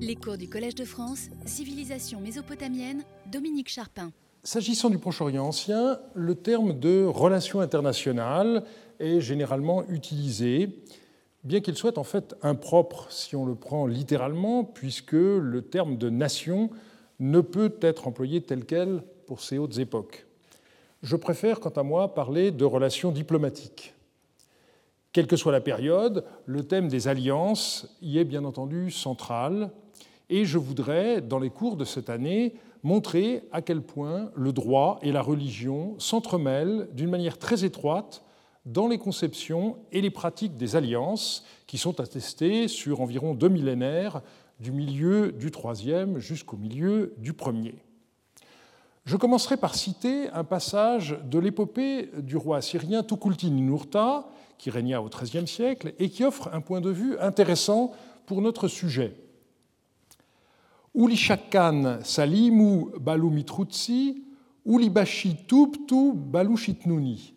Les cours du Collège de France, Civilisation mésopotamienne, Dominique Charpin. S'agissant du Proche-Orient ancien, le terme de relation internationale est généralement utilisé, bien qu'il soit en fait impropre si on le prend littéralement, puisque le terme de nation ne peut être employé tel quel pour ces hautes époques. Je préfère, quant à moi, parler de relations diplomatiques. Quelle que soit la période, le thème des alliances y est bien entendu central, et je voudrais, dans les cours de cette année, montrer à quel point le droit et la religion s'entremêlent d'une manière très étroite dans les conceptions et les pratiques des alliances qui sont attestées sur environ deux millénaires du milieu du IIIe jusqu'au milieu du Ier. Je commencerai par citer un passage de l'épopée du roi assyrien Tukulti-Ninurta, qui régna au XIIIe siècle et qui offre un point de vue intéressant pour notre sujet. Ulishakan salimu balumitrutsi, ulibashi tubtu balushitnuni.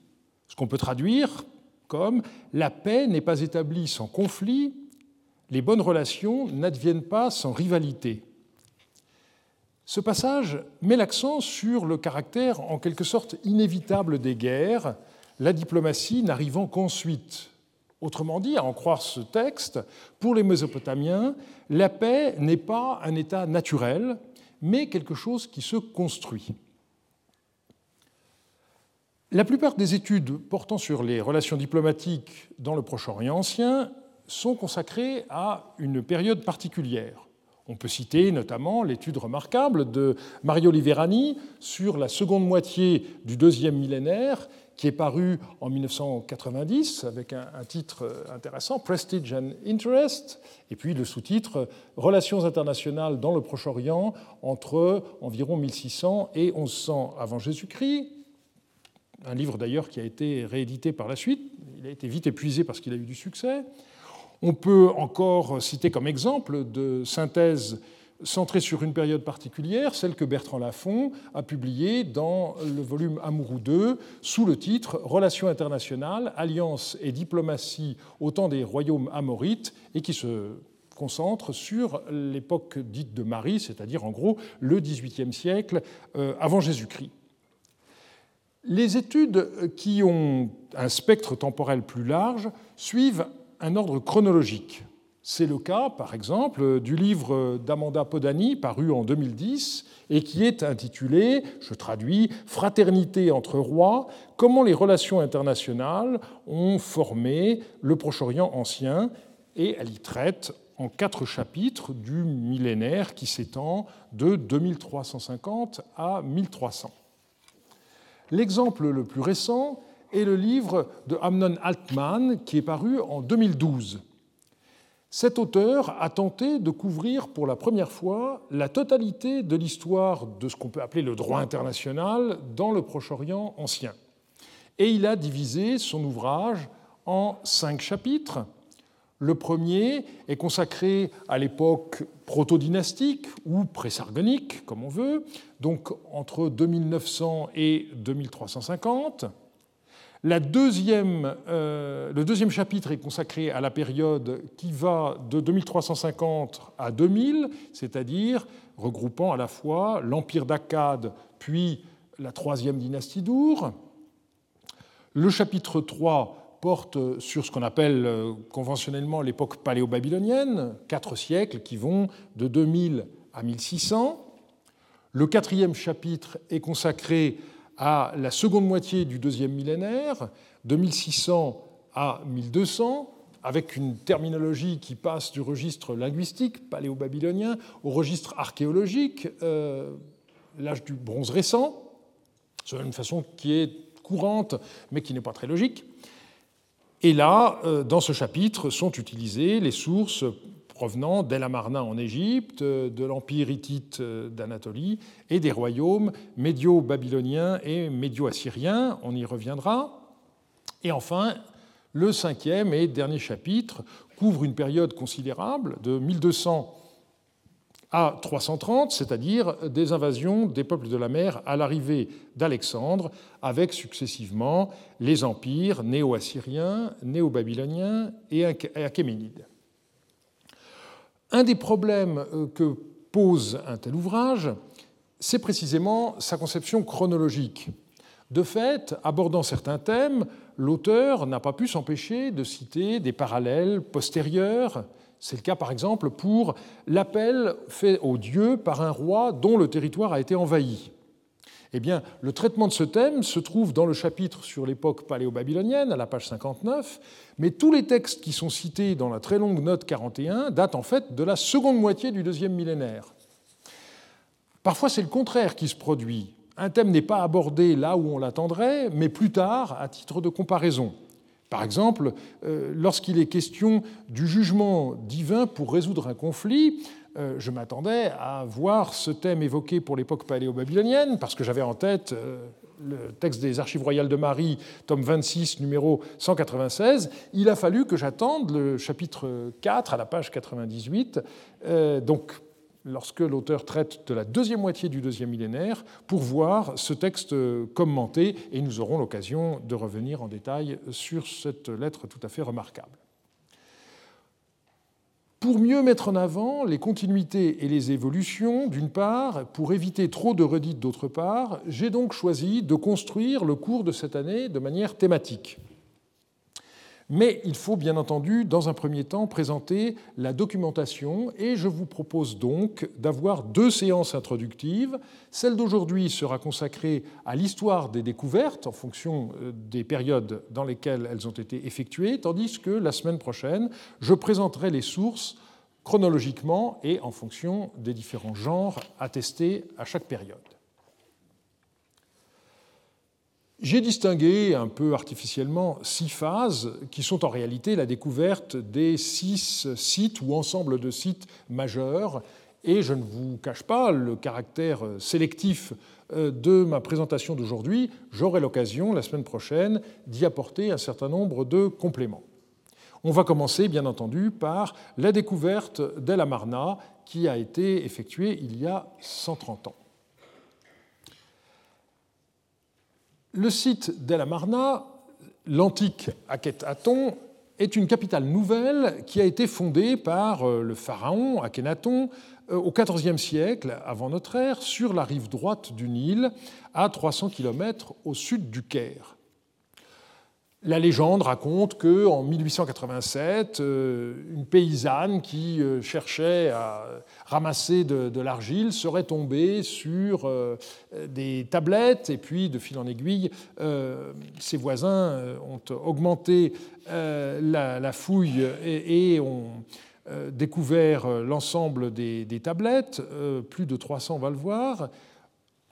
Ce qu'on peut traduire comme La paix n'est pas établie sans conflit, les bonnes relations n'adviennent pas sans rivalité. Ce passage met l'accent sur le caractère en quelque sorte inévitable des guerres, la diplomatie n'arrivant qu'ensuite. Autrement dit, à en croire ce texte, pour les Mésopotamiens, la paix n'est pas un état naturel, mais quelque chose qui se construit. La plupart des études portant sur les relations diplomatiques dans le Proche-Orient ancien sont consacrées à une période particulière. On peut citer notamment l'étude remarquable de Mario Liverani sur la seconde moitié du deuxième millénaire, qui est parue en 1990 avec un, titre intéressant, Prestige and Interest, et puis le sous-titre Relations internationales dans le Proche-Orient entre environ 1600 et 1100 avant Jésus-Christ, un livre d'ailleurs qui a été réédité par la suite. Il a été vite épuisé parce qu'il a eu du succès. On peut encore citer comme exemple de synthèse centrée sur une période particulière, celle que Bertrand Lafont a publiée dans le volume Amourou II, sous le titre Relations internationales, alliances et diplomatie au temps des royaumes amorites, et qui se concentre sur l'époque dite de Marie, c'est-à-dire en gros le XVIIIe siècle euh, avant Jésus-Christ. Les études qui ont un spectre temporel plus large suivent un ordre chronologique. C'est le cas, par exemple, du livre d'Amanda Podani, paru en 2010, et qui est intitulé, je traduis, Fraternité entre rois, comment les relations internationales ont formé le Proche-Orient ancien, et elle y traite en quatre chapitres du millénaire qui s'étend de 2350 à 1300. L'exemple le plus récent est le livre de Amnon Altman qui est paru en 2012. Cet auteur a tenté de couvrir pour la première fois la totalité de l'histoire de ce qu'on peut appeler le droit international dans le Proche-Orient ancien. Et il a divisé son ouvrage en cinq chapitres le premier est consacré à l'époque proto-dynastique ou présargonique, comme on veut, donc entre 2900 et 2350. Euh, le deuxième chapitre est consacré à la période qui va de 2350 à 2000, c'est-à-dire regroupant à la fois l'empire d'Akkad puis la troisième dynastie d'Our. Le chapitre 3 porte sur ce qu'on appelle euh, conventionnellement l'époque paléo-babylonienne, quatre siècles qui vont de 2000 à 1600. Le quatrième chapitre est consacré à la seconde moitié du deuxième millénaire, de 1600 à 1200, avec une terminologie qui passe du registre linguistique paléo-babylonien au registre archéologique, euh, l'âge du bronze récent, C'est une façon qui est courante mais qui n'est pas très logique. Et là, euh, dans ce chapitre, sont utilisées les sources provenant d'El Amarna en Égypte, de l'Empire hittite euh, d'Anatolie et des royaumes médio-babyloniens et médio-assyriens. On y reviendra. Et enfin, le cinquième et dernier chapitre couvre une période considérable de 1200 à 330, c'est-à-dire des invasions des peuples de la mer à l'arrivée d'Alexandre, avec successivement les empires néo-assyriens, néo-babyloniens et achéménides. Un des problèmes que pose un tel ouvrage, c'est précisément sa conception chronologique. De fait, abordant certains thèmes, l'auteur n'a pas pu s'empêcher de citer des parallèles postérieurs. C'est le cas par exemple pour l'appel fait aux dieux par un roi dont le territoire a été envahi. Eh le traitement de ce thème se trouve dans le chapitre sur l'époque paléo-babylonienne, à la page 59, mais tous les textes qui sont cités dans la très longue note 41 datent en fait de la seconde moitié du deuxième millénaire. Parfois, c'est le contraire qui se produit un thème n'est pas abordé là où on l'attendrait, mais plus tard, à titre de comparaison. Par exemple, euh, lorsqu'il est question du jugement divin pour résoudre un conflit, je m'attendais à voir ce thème évoqué pour l'époque paléo-babylonienne, parce que j'avais en tête euh, le texte des Archives royales de Marie, tome 26, numéro 196. Il a fallu que j'attende le chapitre 4 à la page 98. donc, lorsque l'auteur traite de la deuxième moitié du deuxième millénaire, pour voir ce texte commenté, et nous aurons l'occasion de revenir en détail sur cette lettre tout à fait remarquable. Pour mieux mettre en avant les continuités et les évolutions, d'une part, pour éviter trop de redites, d'autre part, j'ai donc choisi de construire le cours de cette année de manière thématique. Mais il faut bien entendu, dans un premier temps, présenter la documentation et je vous propose donc d'avoir deux séances introductives. Celle d'aujourd'hui sera consacrée à l'histoire des découvertes en fonction euh, des périodes dans lesquelles elles ont été effectuées, tandis que la semaine prochaine, je présenterai les sources chronologiquement et en fonction des différents genres attestés à chaque période. J'ai distingué un peu artificiellement six phases qui sont en réalité la découverte des six sites ou ensembles de sites majeurs. Et je ne vous cache pas le caractère sélectif euh, de ma présentation d'aujourd'hui. J'aurai l'occasion la semaine prochaine d'y apporter un certain nombre de compléments. On va commencer, bien entendu, par la découverte d'El Amarna qui a été effectuée il y a 130 ans. Le site d'El Amarna, l'antique Akhenaton, est une capitale nouvelle qui a été fondée par euh, le pharaon Akhenaton euh, au XIVe siècle avant notre ère sur la rive droite du Nil, à 300 km au sud du Caire. La légende raconte que en 1887, euh, une paysanne qui euh, cherchait à ramasser de, l'argile serait tombée sur euh, des tablettes et puis, de fil en aiguille, ses voisins ont augmenté la, fouille et, ont découvert l'ensemble des, tablettes. plus de 300, on va le voir.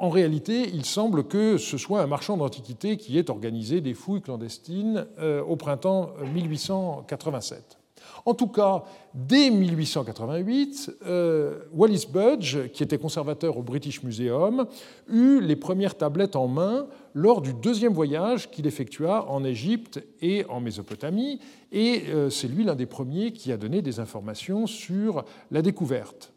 En réalité, il semble que ce soit un marchand d'antiquités qui ait organisé des fouilles clandestines euh, au printemps 1887. En tout cas, dès 1888, euh, Wallis Budge, qui était conservateur au British Museum, eut les premières tablettes en main lors du deuxième voyage qu'il effectua en Égypte et en Mésopotamie, et euh, c'est lui l'un des premiers qui a donné des informations sur la découverte.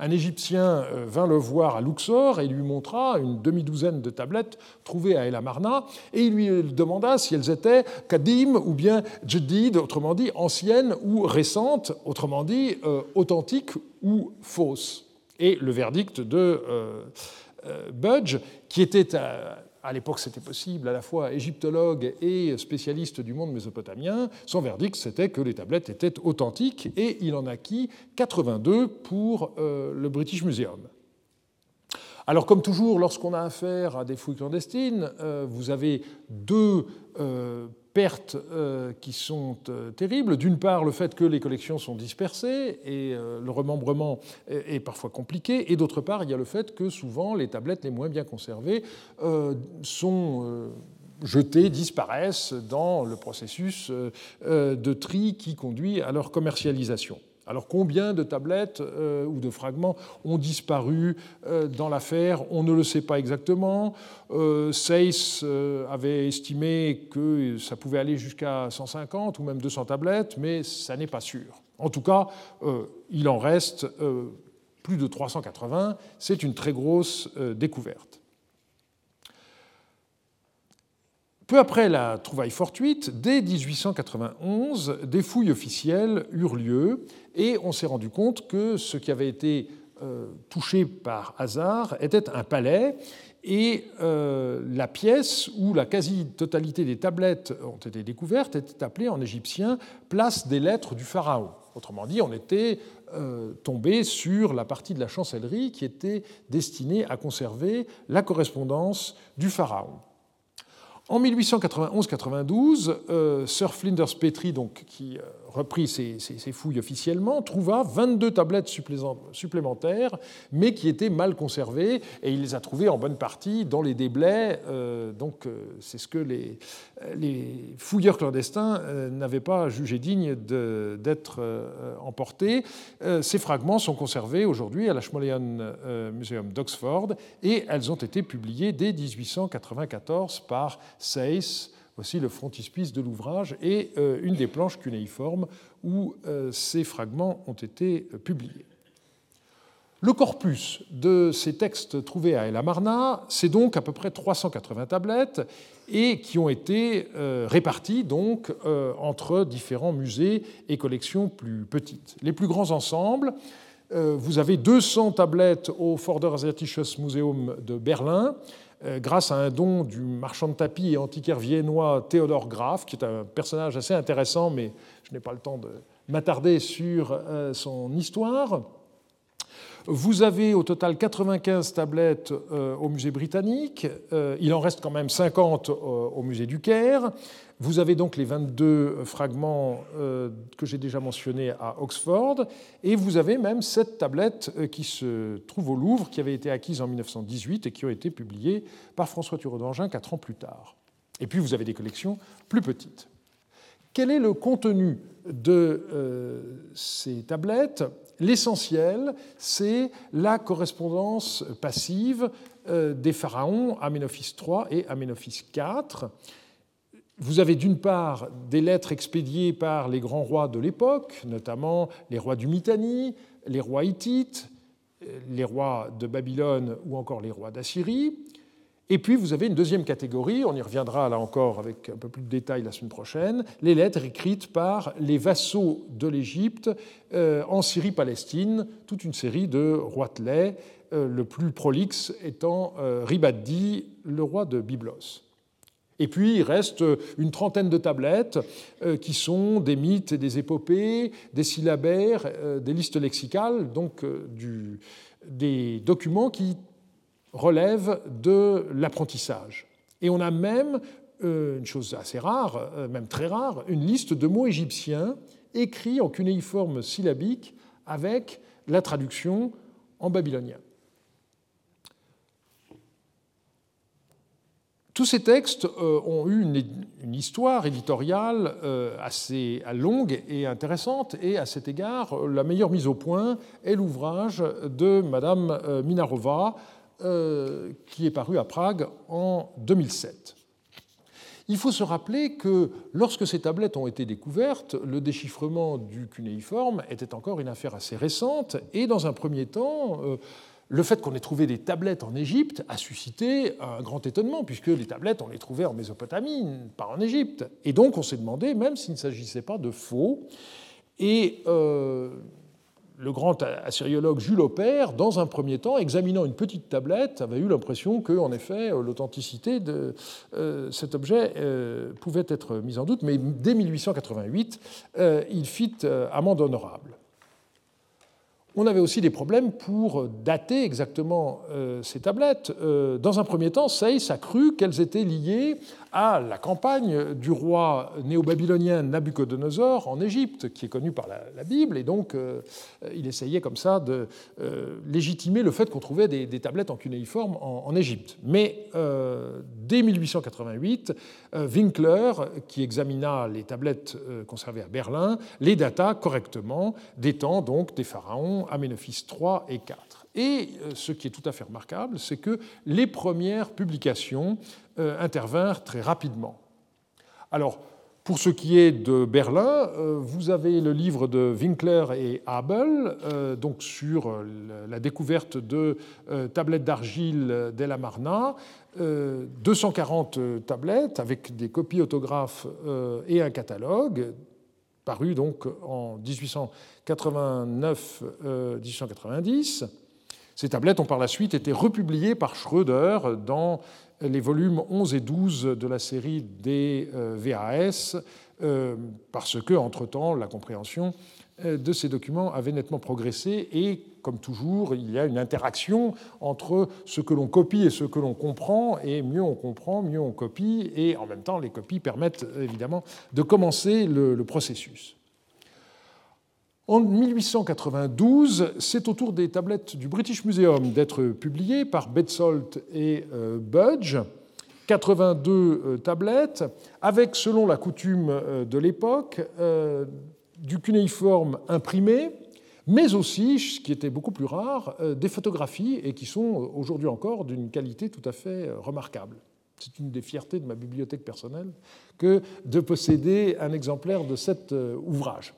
Un Égyptien euh, vint le voir à Luxor et lui montra une demi-douzaine de tablettes trouvées à El Amarna et il lui demanda si elles étaient kadim ou bien jadid, autrement dit anciennes ou récentes, autrement dit euh, authentiques ou fausses. Et le verdict de euh, Budge, qui était à l'époque c'était possible, à la fois égyptologue et spécialiste du monde mésopotamien, son verdict c'était que les tablettes étaient authentiques et il en acquit 82 pour euh, le British Museum. Alors comme toujours, lorsqu'on a affaire à des fouilles clandestines, euh, vous avez deux euh, pertes euh, qui sont euh, terribles. D'une part, le fait que les collections sont dispersées et euh, le remembrement est parfois compliqué. Et d'autre part, il y a le fait que souvent les tablettes les moins bien conservées sont jetées, disparaissent dans le processus de tri qui conduit à leur commercialisation. Alors combien de tablettes euh, ou de fragments ont disparu euh, dans l'affaire? On ne le sait pas exactement. Euh, Seyss avait estimé que ça pouvait aller jusqu'à 150 ou même 200 tablettes, mais ça n'est pas sûr. En tout cas, il en reste plus de 380. C'est une très grosse découverte. Peu après la trouvaille fortuite, dès 1891, des fouilles officielles eurent lieu et on s'est rendu compte que ce qui avait été euh, touché par hasard était un palais et euh, la pièce où la quasi-totalité des tablettes ont été découvertes était appelée en égyptien place des lettres du pharaon. Autrement dit, on était euh, tombé sur la partie de la chancellerie qui était destinée à conserver la correspondance du pharaon. En 1891-92, euh, Sir Flinders Petrie, donc, qui euh, reprit ses, fouilles officiellement, trouva 22 tablettes supplémentaires, mais qui étaient mal conservées, et il les a trouvées en bonne partie dans les déblais. Euh, donc, c'est ce que les, les fouilleurs clandestins n'avaient pas jugé digne d'être emportés. Ces fragments sont conservés aujourd'hui à la Schmolean Museum d'Oxford, et elles ont été publiées dès 1894 par Seyss, voici le frontispice de l'ouvrage, et euh, une des planches cunéiformes où euh, ces fragments ont été euh, publiés. Le corpus de ces textes trouvés à El Amarna, c'est donc à peu près 380 tablettes et qui ont été réparties donc entre différents musées et collections plus petites. Les plus grands ensembles, vous avez 200 tablettes au Vorderasiatisches Museum de Berlin, grâce à un don du marchand de tapis et antiquaire viennois Théodore Graf, qui est un personnage assez intéressant, mais je n'ai pas le temps de m'attarder sur euh, son histoire. Vous avez au total 95 tablettes euh, au musée britannique, il en reste quand même 50 au musée du Caire. Vous avez donc les 22 fragments euh, que j'ai déjà mentionnés à Oxford, et vous avez même sept tablettes euh, qui se trouvent au Louvre, qui avaient été acquises en 1918 et qui ont été publiées par François Thureau d'Angin quatre ans plus tard. Et puis vous avez des collections plus petites. Quel est le contenu de euh, ces tablettes? L'essentiel, c'est la correspondance passive des pharaons Aménophis III et Aménophis IV vous avez d'une part des lettres expédiées par les grands rois de l'époque, notamment les rois du Mitanni, les rois hittites, les rois de Babylone ou encore les rois d'Assyrie. Et puis vous avez une deuxième catégorie, on y reviendra là encore avec un peu plus de détails la semaine prochaine, les lettres écrites par les vassaux de l'Égypte euh, en Syrie-Palestine, toute une série de roitelets, euh, le plus prolixe étant euh, Ribaddi, le roi de Byblos. Et puis il reste une trentaine de tablettes euh, qui sont des mythes et des épopées, des syllabaires, euh, des listes lexicales, donc euh, des documents qui relèvent de l'apprentissage. Et on a même, une chose assez rare, même très rare, une liste de mots égyptiens écrits en cunéiforme syllabique avec la traduction en babylonien. Tous ces textes euh, ont eu une, histoire éditoriale euh, assez longue et intéressante, et à cet égard, la meilleure mise au point est l'ouvrage de Madame euh, qui est paru à Prague en 2007. Il faut se rappeler que lorsque ces tablettes ont été découvertes, le déchiffrement du cunéiforme était encore une affaire assez récente, et dans un premier temps, le fait qu'on ait trouvé des tablettes en Égypte a suscité un grand étonnement, puisque les tablettes, on les trouvait en Mésopotamie, pas en Égypte. Et donc on s'est demandé, même s'il ne s'agissait pas de faux, et euh, le grand assyriologue Jules Aupert, dans un premier temps, examinant une petite tablette, avait eu l'impression que, effet, l'authenticité de euh, cet objet euh, pouvait être mise en doute, mais dès 1888, il fit amende honorable. On avait aussi des problèmes pour dater exactement euh, ces tablettes. Euh, dans un premier temps, Seyss a cru qu'elles étaient liées à la campagne du roi néo-babylonien Nabucodonosor en Égypte, qui est connu par la, Bible, et donc euh, il essayait comme ça de légitimer le fait qu'on trouvait des, tablettes en cunéiforme en, Égypte. Mais dès 1888, Winkler, qui examina les tablettes conservées à Berlin, les data correctement, datant donc des pharaons Aménophis 3 et 4. Et euh, ce qui est tout à fait remarquable, c'est que les premières publications euh, intervinrent très rapidement. Alors, Pour ce qui est de Berlin, vous avez le livre de Winkler et Abel, donc sur la découverte de tablettes d'argile d'El Amarna, 240 tablettes avec des copies autographes et un catalogue, paru donc en 1889-1890. Ces tablettes ont par la suite été republiées par Schröder dans les volumes 11 et 12 de la série des euh, VAS, euh, parce que, entre-temps, la compréhension euh, de ces documents avait nettement progressé et, comme toujours, il y a une interaction entre ce que l'on copie et ce que l'on comprend, et mieux on comprend, mieux on copie, et en même temps, les copies permettent évidemment de commencer le processus. En 1892, c'est au tour des tablettes du British Museum d'être publiées par Betzold et euh, Budge. 82 euh, tablettes, avec, selon la coutume euh, de l'époque, du cunéiforme imprimé, mais aussi, ce qui était beaucoup plus rare, des photographies et qui sont aujourd'hui encore d'une qualité tout à fait remarquable. C'est une des fiertés de ma bibliothèque personnelle que de posséder un exemplaire de cet ouvrage.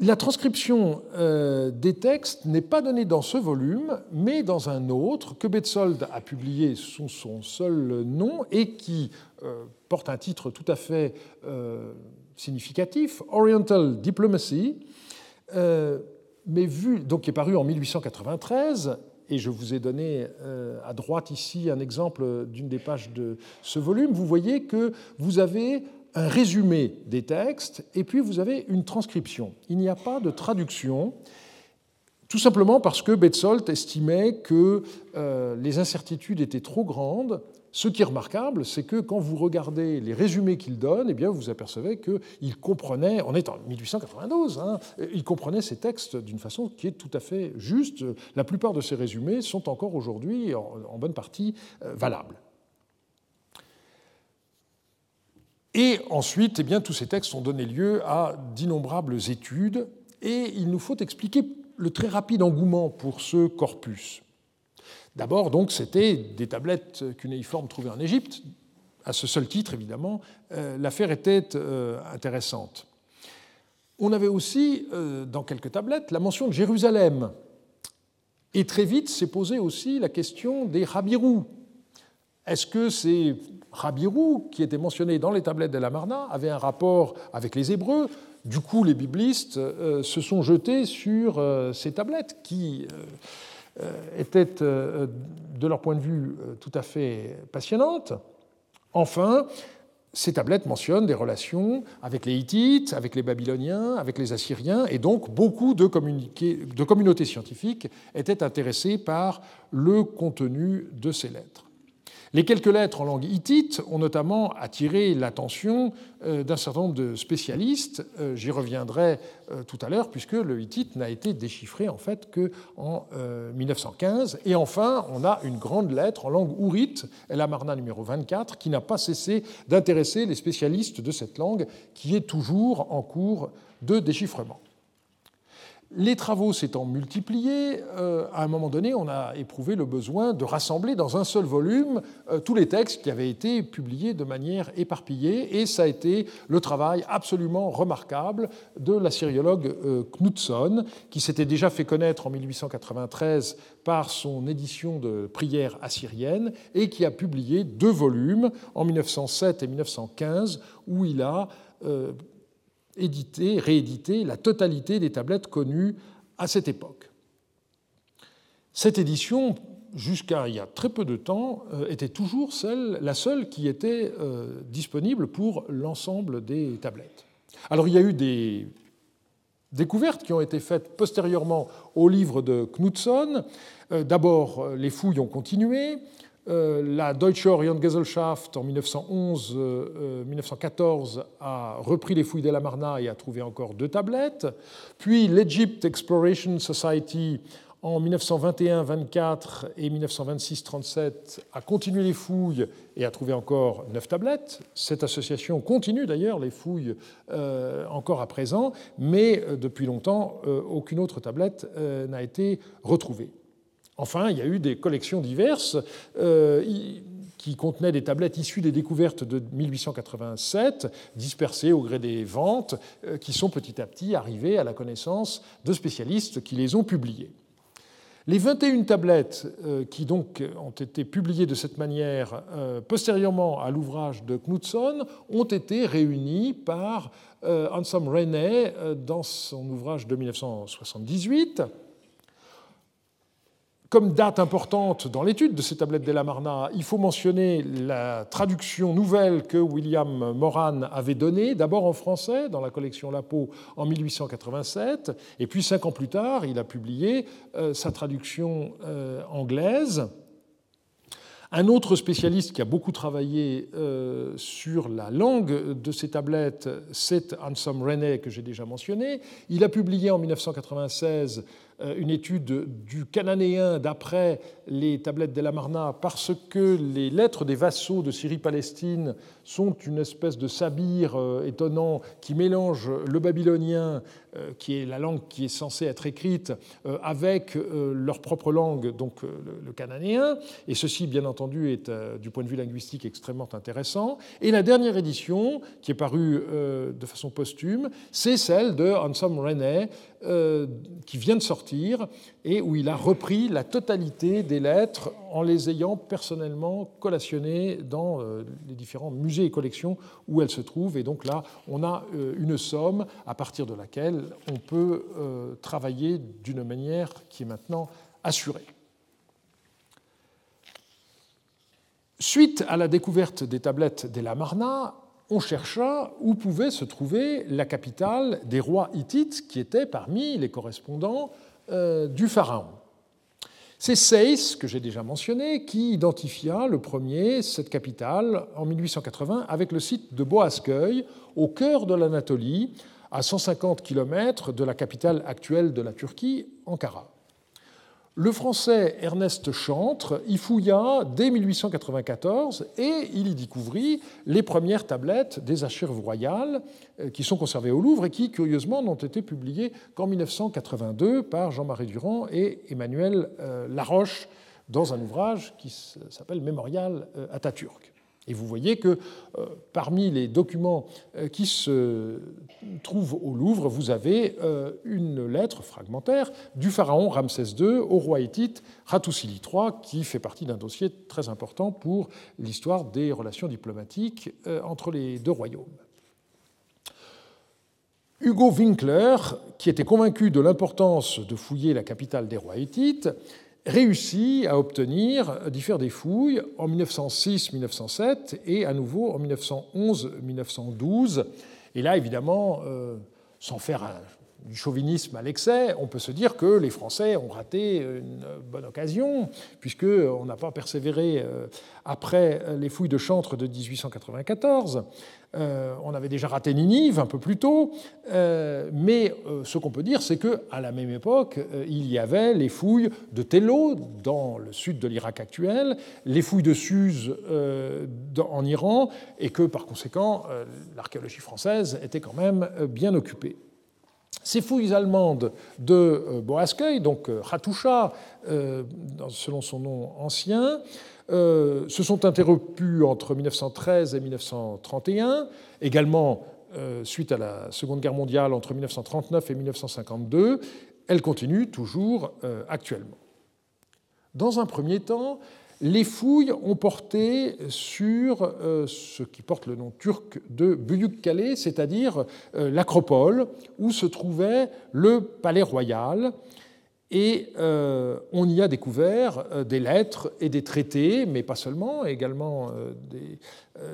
La transcription euh, des textes n'est pas donnée dans ce volume, mais dans un autre que Betzold a publié sous son seul nom et qui euh, porte un titre tout à fait euh, significatif, Oriental Diplomacy, mais vu, donc qui est paru en 1893, et je vous ai donné à droite ici un exemple d'une des pages de ce volume, vous voyez que vous avez un résumé des textes, et puis vous avez une transcription. Il n'y a pas de traduction, tout simplement parce que Betzold estimait que euh, les incertitudes étaient trop grandes. Ce qui est remarquable, c'est que quand vous regardez les résumés qu'il donne, eh bien, vous apercevez qu'il comprenait, on est en 1892, hein, il comprenait ces textes d'une façon qui est tout à fait juste. La plupart de ces résumés sont encore aujourd'hui en, bonne partie euh, valables. Et ensuite, eh tous ces textes ont donné lieu à d'innombrables études, et il nous faut expliquer le très rapide engouement pour ce corpus. D'abord, donc, c'était des tablettes cunéiformes trouvées en Égypte. À ce seul titre, évidemment, euh, l'affaire était euh, intéressante. On avait aussi, euh, dans quelques tablettes, la mention de Jérusalem. Et très vite s'est posée aussi la question des Rabirous. Est-ce que ces Rabirou, qui était mentionné dans les tablettes de la Marna, avait un rapport avec les Hébreux? Du coup, les biblistes euh, se sont jetés sur euh, ces tablettes qui euh, étaient, de leur point de vue, tout à fait passionnantes. Enfin, ces tablettes mentionnent des relations avec les Hittites, avec les Babyloniens, avec les Assyriens, et donc beaucoup de, de communautés scientifiques étaient intéressées par le contenu de ces lettres. Les quelques lettres en langue hittite ont notamment attiré l'attention euh, d'un certain nombre de spécialistes. Euh, j'y reviendrai euh, tout à l'heure, puisque le hittite n'a été déchiffré en fait qu'en 1915. Et enfin, on a une grande lettre en langue ourite, El Amarna numéro 24, qui n'a pas cessé d'intéresser les spécialistes de cette langue, qui est toujours en cours de déchiffrement. Les travaux s'étant multipliés, euh, à un moment donné, on a éprouvé le besoin de rassembler dans un seul volume euh, tous les textes qui avaient été publiés de manière éparpillée, et ça a été le travail absolument remarquable de la syriologue euh, Knudson, qui s'était déjà fait connaître en 1893 par son édition de prières assyriennes, et qui a publié deux volumes en 1907 et 1915, où il a édité, réédité la totalité des tablettes connues à cette époque. Cette édition, jusqu'à il y a très peu de temps, euh, était toujours celle, la seule qui était euh, disponible pour l'ensemble des tablettes. Alors il y a eu des découvertes qui ont été faites postérieurement au livre de Knudson. Euh, d'abord, les fouilles ont continué. Euh, la Deutsche Orientgesellschaft en 1911-1914 euh, a repris les fouilles de la Marna et a trouvé encore deux tablettes. Puis l'Egypt Exploration Society en 1921-24 et 1926-37 a continué les fouilles et a trouvé encore neuf tablettes. Cette association continue d'ailleurs les fouilles euh, encore à présent, mais depuis longtemps, aucune autre tablette n'a été retrouvée. Enfin, il y a eu des collections diverses euh, qui contenait des tablettes issues des découvertes de 1887, dispersées au gré des ventes, qui sont petit à petit arrivées à la connaissance de spécialistes qui les ont publiées. Les 21 tablettes qui donc ont été publiées de cette manière postérieurement à l'ouvrage de Knudson ont été réunies par Anselm René dans son ouvrage de 1978. Comme date importante dans l'étude de ces tablettes de la Marna, il faut mentionner la traduction nouvelle que William Moran avait donnée, d'abord en français dans la collection Lapo en 1887, et puis cinq ans plus tard, il a publié euh, sa traduction euh, anglaise. Un autre spécialiste qui a beaucoup travaillé euh, sur la langue de ces tablettes, c'est Anselm René, que j'ai déjà mentionné. Il a publié en 1996 euh, une étude du cananéen d'après les tablettes de parce que les lettres des vassaux de Syrie-Palestine sont une espèce de sabir euh, étonnant qui mélange le babylonien, euh, qui est la langue qui est censée être écrite, avec leur propre langue, donc le cananéen. Et ceci, bien entendu, est du point de vue linguistique extrêmement intéressant. Et la dernière édition, qui est parue de façon posthume, c'est celle de Anselm René, qui vient de sortir et où il a repris la totalité des lettres en les ayant personnellement collationnées dans euh, les différents musées et collections où elles se trouvent. Et donc là, on a euh, une somme à partir de laquelle on peut euh, travailler d'une manière qui est maintenant assurée. Suite à la découverte des tablettes La Marna, on chercha où pouvait se trouver la capitale des rois hittites qui étaient parmi les correspondants du pharaon. C'est Seyss, que j'ai déjà mentionné, qui identifia le premier cette capitale en 1880 avec le site de Boasköy, au cœur de l'Anatolie, à 150 km de la capitale actuelle de la Turquie, Ankara. Le français Ernest Chantre y fouilla dès 1894 et il y découvrit les premières tablettes des archives royales euh, qui sont conservées au Louvre et qui, curieusement, n'ont été publiées qu'en 1982 par Jean-Marie Durand et Emmanuel euh, Laroche dans un ouvrage qui s'appelle Mémorial euh, Atatürk. Et vous voyez que euh, parmi les documents euh, qui se trouvent au Louvre, vous avez euh, une lettre fragmentaire du pharaon Ramsès II au roi hittite Hattusili III, qui fait partie d'un dossier très important pour l'histoire des relations diplomatiques entre les deux royaumes. Hugo Winkler, qui était convaincu de l'importance de fouiller la capitale des rois hittites, réussit à obtenir, d'y faire des fouilles en 1906-1907 et à nouveau en 1911-1912. Et là, évidemment, euh, sans faire du chauvinisme à l'excès, on peut se dire que les Français ont raté une bonne occasion, puisqu'on n'a pas persévéré euh, après les fouilles de chantre de 1894. Euh, on avait déjà raté Ninive un peu plus tôt, euh, mais ce qu'on peut dire, c'est qu'à la même époque, il y avait les fouilles de Tello, dans le sud de l'Irak actuel, les fouilles de Suse en Iran, et que par conséquent, l'archéologie française était quand même bien occupée. Ces fouilles allemandes de euh, Boasköy, donc Hattusha, euh, selon son nom ancien, euh, se sont interrompues entre 1913 et 1931, également suite à la Seconde Guerre mondiale entre 1939 et 1952. Elles continuent toujours actuellement. Dans un premier temps, les fouilles ont porté sur euh, ce qui porte le nom turc de Büyük-Kale, c'est-à-dire euh, l'acropole, où se trouvait le palais royal. Et euh, on y a découvert des lettres et des traités, mais pas seulement, également des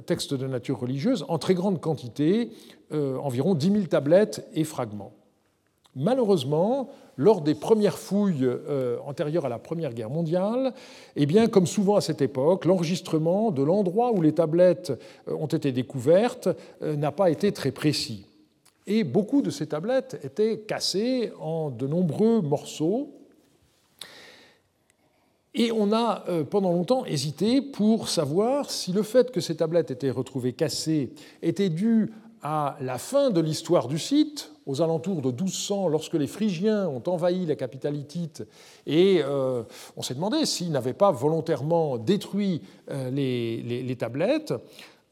textes de nature religieuse, en très grande quantité, environ 10 000 tablettes et fragments. Malheureusement, lors des premières fouilles euh, antérieures à la Première Guerre mondiale, eh bien, comme souvent à cette époque, l'enregistrement de l'endroit où les tablettes euh, ont été découvertes euh, n'a pas été très précis. Et beaucoup de ces tablettes étaient cassées en de nombreux morceaux. Et on a pendant longtemps hésité pour savoir si le fait que ces tablettes étaient retrouvées cassées était dû à la fin de l'histoire du site, aux alentours de 1200 lorsque les Phrygiens ont envahi la capitale hittite et on s'est demandé s'ils n'avaient pas volontairement détruit les, tablettes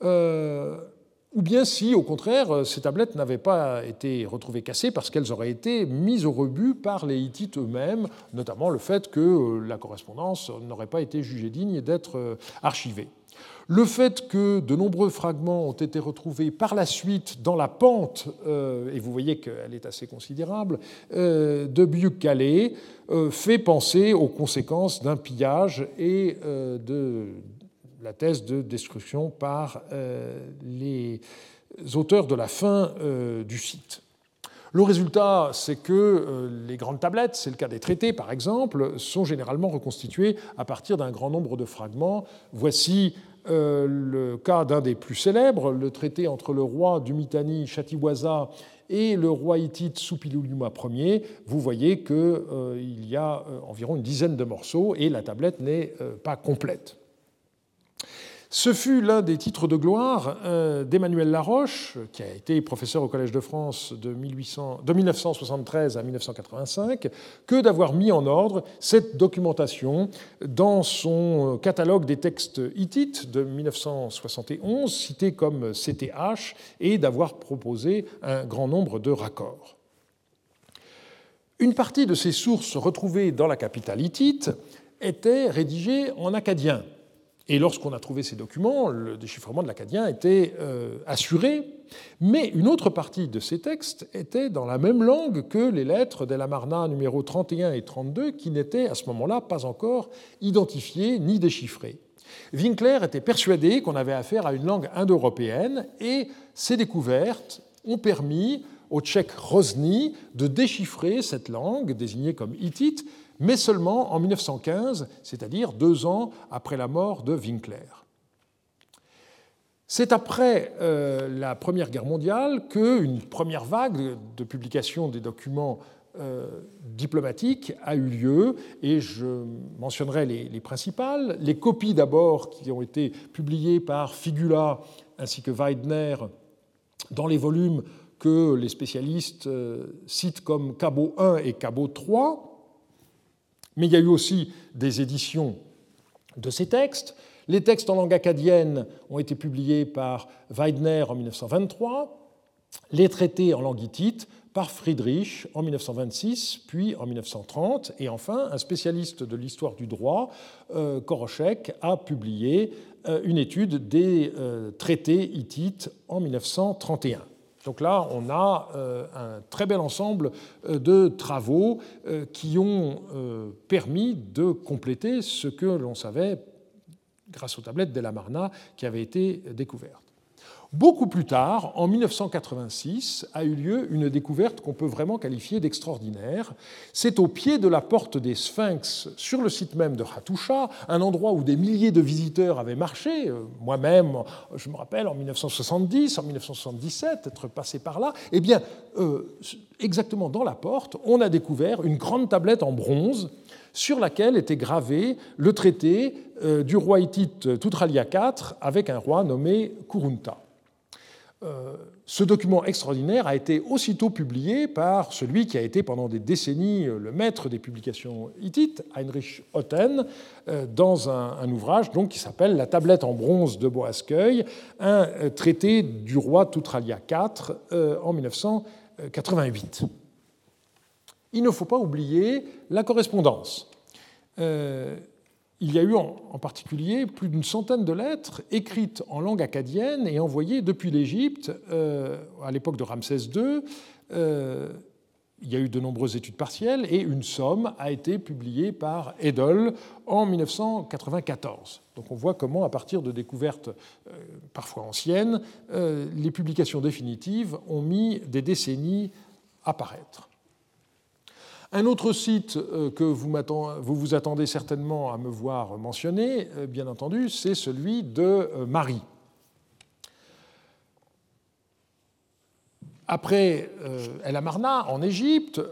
ou bien si, au contraire, ces tablettes n'avaient pas été retrouvées cassées parce qu'elles auraient été mises au rebut par les Hittites eux-mêmes, notamment le fait que la correspondance n'aurait pas été jugée digne d'être archivée. Le fait que de nombreux fragments ont été retrouvés par la suite dans la pente, euh, et vous voyez qu'elle est assez considérable, euh, de Buyuk-Calais, euh, fait penser aux conséquences d'un pillage et de la thèse de destruction par les auteurs de la fin du site. Le résultat, c'est que les grandes tablettes, c'est le cas des traités par exemple, sont généralement reconstituées à partir d'un grand nombre de fragments. Voici euh, le cas d'un des plus célèbres, le traité entre le roi du Mitanni, Chatiwaza, et le roi hittite Supiluluma Ier, vous voyez qu'il euh, y a euh, environ une dizaine de morceaux et la tablette n'est pas complète. Ce fut l'un des titres de gloire euh, d'Emmanuel Laroche, qui a été professeur au Collège de France de, 1973 à 1985, que d'avoir mis en ordre cette documentation dans son catalogue des textes hittites de 1971, cité comme CTH, et d'avoir proposé un grand nombre de raccords. Une partie de ces sources retrouvées dans la capitale hittite était rédigée en acadien, et lorsqu'on a trouvé ces documents, le déchiffrement de l'acadien était euh, assuré, mais une autre partie de ces textes était dans la même langue que les lettres de la Marna numéro 31 et 32, qui n'étaient à ce moment-là pas encore identifiées ni déchiffrées. Winkler était persuadé qu'on avait affaire à une langue indo-européenne, et ces découvertes ont permis au tchèque Rosny de déchiffrer cette langue, désignée comme hittite, mais seulement en 1915, c'est-à-dire deux ans après la mort de Winkler. C'est après euh, la Première Guerre mondiale qu'une première vague de publication des documents euh, diplomatiques a eu lieu, et je mentionnerai les, principales. Les copies d'abord qui ont été publiées par Figula ainsi que Weidner dans les volumes que les spécialistes euh, citent comme Cabot 1 et Cabot 3, mais il y a eu aussi des éditions de ces textes. Les textes en langue acadienne ont été publiés par Weidner en 1923, les traités en langue hittite par Friedrich en 1926, puis en 1930, et enfin un spécialiste de l'histoire du droit, euh, Korochek, a publié euh, une étude des euh, traités hittites en 1931. Donc là, on a euh, un très bel ensemble euh, de travaux euh, qui ont permis de compléter ce que l'on savait grâce aux tablettes de la Marna qui avaient été découvertes. Beaucoup plus tard, en 1986, a eu lieu une découverte qu'on peut vraiment qualifier d'extraordinaire. C'est au pied de la porte des Sphinx, sur le site même de Hattusha, un endroit où des milliers de visiteurs avaient marché. Euh, moi-même, je me rappelle, en 1970, en 1977, être passé par là. Eh bien, euh, exactement dans la porte, on a découvert une grande tablette en bronze sur laquelle était gravé le traité euh, du roi hittite Tutralia IV avec un roi nommé Kurunta. Euh, ce document extraordinaire a été aussitôt publié par celui qui a été pendant des décennies euh, le maître des publications hittites, Heinrich Otten, euh, dans un, ouvrage donc, qui s'appelle La tablette en bronze de Boasqueuil, un traité du roi Tutralia IV en 1988. Il ne faut pas oublier la correspondance il y a eu en particulier plus d'une centaine de lettres écrites en langue acadienne et envoyées depuis l'Égypte euh, à l'époque de Ramsès II. Euh, il y a eu de nombreuses études partielles et une somme a été publiée par Edel en 1994. Donc on voit comment, à partir de découvertes euh, parfois anciennes, les publications définitives ont mis des décennies à paraître. Un autre site euh, que vous, vous, attendez certainement à me voir mentionner, euh, bien entendu, c'est celui de euh, Marie. Après El Amarna en Égypte,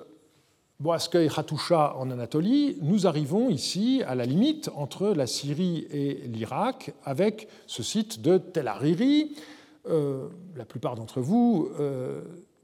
Boasqueuil Hattusha en Anatolie, nous arrivons ici à la limite entre la Syrie et l'Irak avec ce site de Tel Hariri. la plupart d'entre vous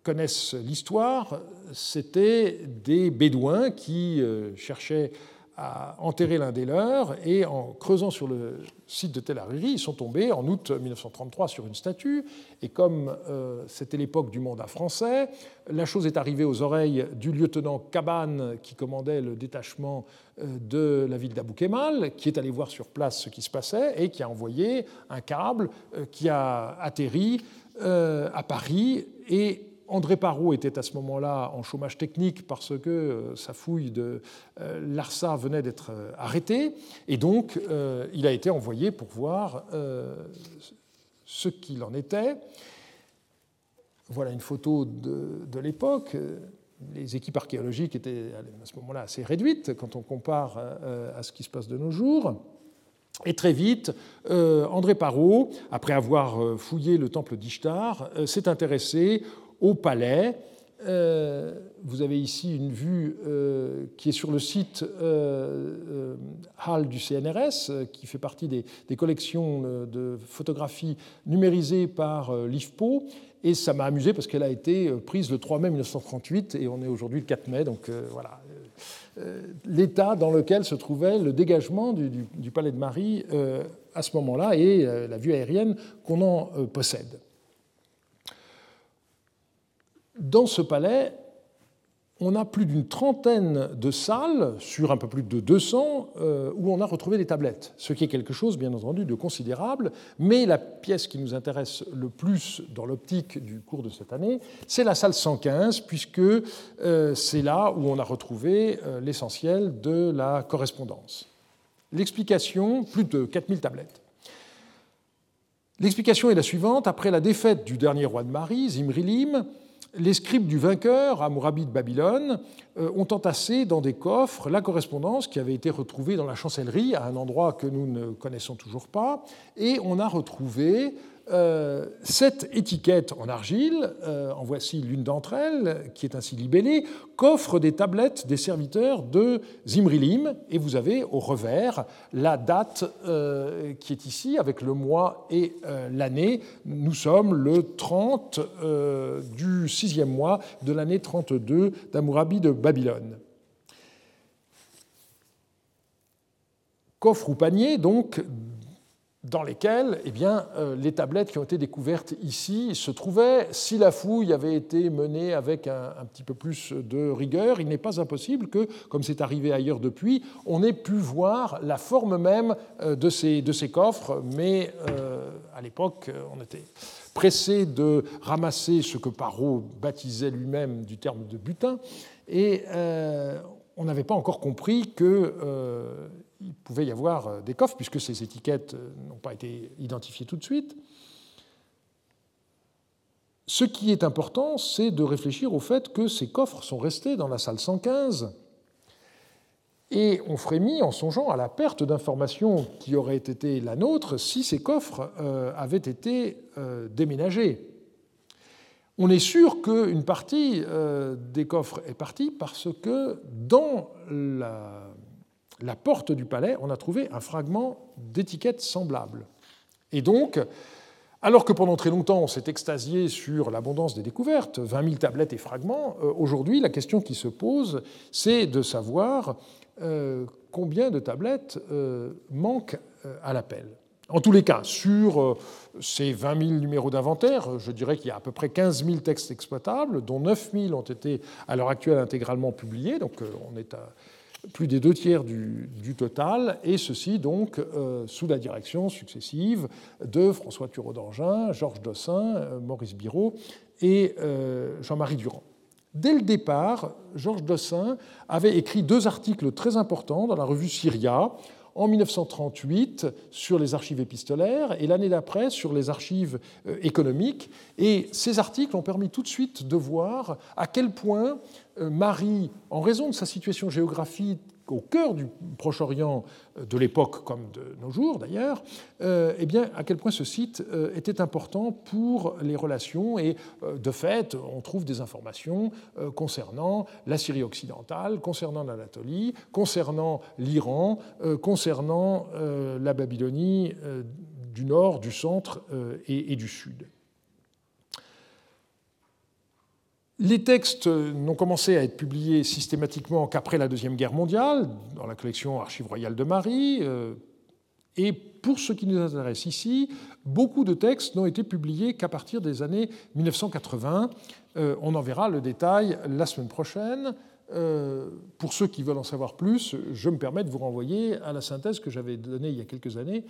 connaissent l'histoire, c'était des Bédouins qui cherchaient à enterrer l'un des leurs et en creusant sur le site de Tel Hariri, ils sont tombés en août 1933 sur une statue. Et comme euh, c'était l'époque du mandat français, la chose est arrivée aux oreilles du lieutenant Cabane qui commandait le détachement euh, de la ville d'Abou Kemal, qui est allé voir sur place ce qui se passait et qui a envoyé un câble euh, qui a atterri à Paris et André Parot était à ce moment-là en chômage technique parce que euh, sa fouille de euh, l'ARSA venait d'être euh, arrêtée. Et donc, il a été envoyé pour voir ce qu'il en était. Voilà une photo de, l'époque. Les équipes archéologiques étaient à ce moment-là assez réduites quand on compare à ce qui se passe de nos jours. Et très vite, André Parot, après avoir fouillé le temple d'Ishtar, s'est intéressé au palais. Euh, vous avez ici une vue euh, qui est sur le site euh, HAL du CNRS, qui fait partie des, collections de photographies numérisées par l'IFPO. Et ça m'a amusé parce qu'elle a été prise le 3 mai 1938 et on est aujourd'hui le 4 mai. Donc voilà, l'état dans lequel se trouvait le dégagement du palais de Marie à ce moment-là et la vue aérienne qu'on en possède. Dans ce palais, on a plus d'une trentaine de salles, sur un peu plus de 200, euh, où on a retrouvé des tablettes, ce qui est quelque chose, bien entendu, de considérable. Mais la pièce qui nous intéresse le plus dans l'optique du cours de cette année, c'est la salle 115, puisque euh, c'est là où on a retrouvé euh, l'essentiel de la correspondance. L'explication, plus de 4000 tablettes. L'explication est la suivante. Après la défaite du dernier roi de Marie, Zimrilim, les scribes du vainqueur, Amourabi de Babylone, euh, ont entassé dans des coffres la correspondance qui avait été retrouvée dans la chancellerie, à un endroit que nous ne connaissons toujours pas, et on a retrouvé euh, cette étiquette en argile, euh, en voici l'une d'entre elles, qui est ainsi libellée, coffre des tablettes des serviteurs de Zimrilim, et vous avez au revers la date euh, qui est ici, avec le mois et l'année. Nous sommes le 30 du sixième mois de l'année 32 d'Amourabi de Babylone. Coffre ou panier, donc, dans lesquelles eh bien, euh, les tablettes qui ont été découvertes ici se trouvaient. Si la fouille avait été menée avec un, petit peu plus de rigueur, il n'est pas impossible que, comme c'est arrivé ailleurs depuis, on ait pu voir la forme même euh, de ces, coffres, mais euh, à l'époque, on était pressé de ramasser ce que Parot baptisait lui-même du terme de butin, et on n'avait pas encore compris que il pouvait y avoir euh, des coffres, puisque ces étiquettes euh, n'ont pas été identifiées tout de suite. Ce qui est important, c'est de réfléchir au fait que ces coffres sont restés dans la salle 115. Et on frémit en songeant à la perte d'informations qui aurait été la nôtre si ces coffres euh, avaient été déménagés. On est sûr qu'une partie des coffres est partie parce que dans la la porte du palais, on a trouvé un fragment d'étiquette semblable. Et donc, alors que pendant très longtemps on s'est extasié sur l'abondance des découvertes, 20 000 tablettes et fragments, euh, aujourd'hui la question qui se pose, c'est de savoir euh, combien de tablettes euh, manquent à l'appel. En tous les cas, sur ces 20 000 numéros d'inventaire, je dirais qu'il y a à peu près 15 000 textes exploitables, dont 9 000 ont été à l'heure actuelle intégralement publiés, donc on est à plus des deux tiers du, total, et ceci donc euh, sous la direction successive de François Thureau d'Orgin, Georges Dossin, euh, Maurice Biraud et euh, Jean-Marie Durand. Dès le départ, Georges Dossin avait écrit deux articles très importants dans la revue Syria, en 1938 sur les archives épistolaires et l'année d'après sur les archives économiques. Et ces articles ont permis tout de suite de voir à quel point euh, Marie, en raison de sa situation géographique au cœur du Proche-Orient euh, de l'époque comme de nos jours d'ailleurs, euh, eh bien, à quel point ce site était important pour les relations. Et de fait, on trouve des informations concernant la Syrie occidentale, concernant l'Anatolie, concernant l'Iran, concernant la Babylonie du nord, du centre et du sud. Les textes n'ont commencé à être publiés systématiquement qu'après la Deuxième Guerre mondiale, dans la collection Archives royales de Marie. Euh, et pour ce qui nous intéresse ici, beaucoup de textes n'ont été publiés qu'à partir des années 1980. Euh, on en verra le détail la semaine prochaine. Euh, pour ceux qui veulent en savoir plus, je me permets de vous renvoyer à la synthèse que j'avais donnée il y a quelques années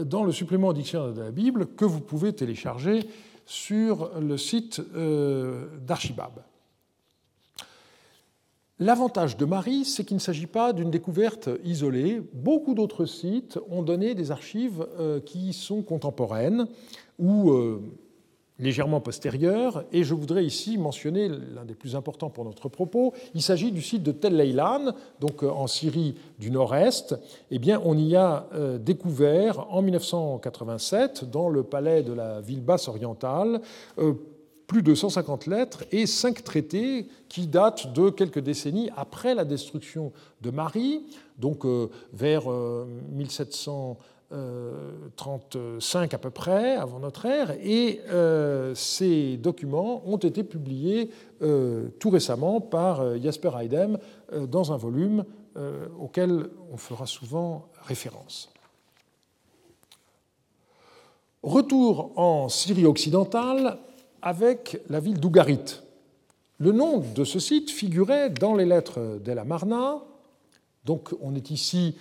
dans le supplément au dictionnaire de la Bible que vous pouvez télécharger sur le site euh, d'Archibab. L'avantage de Marie, c'est qu'il ne s'agit pas d'une découverte isolée. Beaucoup d'autres sites ont donné des archives euh, qui sont contemporaines ou euh, légèrement postérieure, et je voudrais ici mentionner l'un des plus importants pour notre propos. Il s'agit du site de Tel Leilan, donc euh, en Syrie du Nord-Est. Eh bien, on y a euh, découvert en 1987, dans le palais de la ville basse orientale, euh, plus de 150 lettres et cinq traités qui datent de quelques décennies après la destruction de Marie, donc vers 1700. 35 à peu près avant notre ère, et euh, ces documents ont été publiés euh, tout récemment par euh, Jasper Heidem dans un volume auquel on fera souvent référence. Retour en Syrie occidentale avec la ville d'Ougarit. Le nom de ce site figurait dans les lettres d'El Amarna, donc on est ici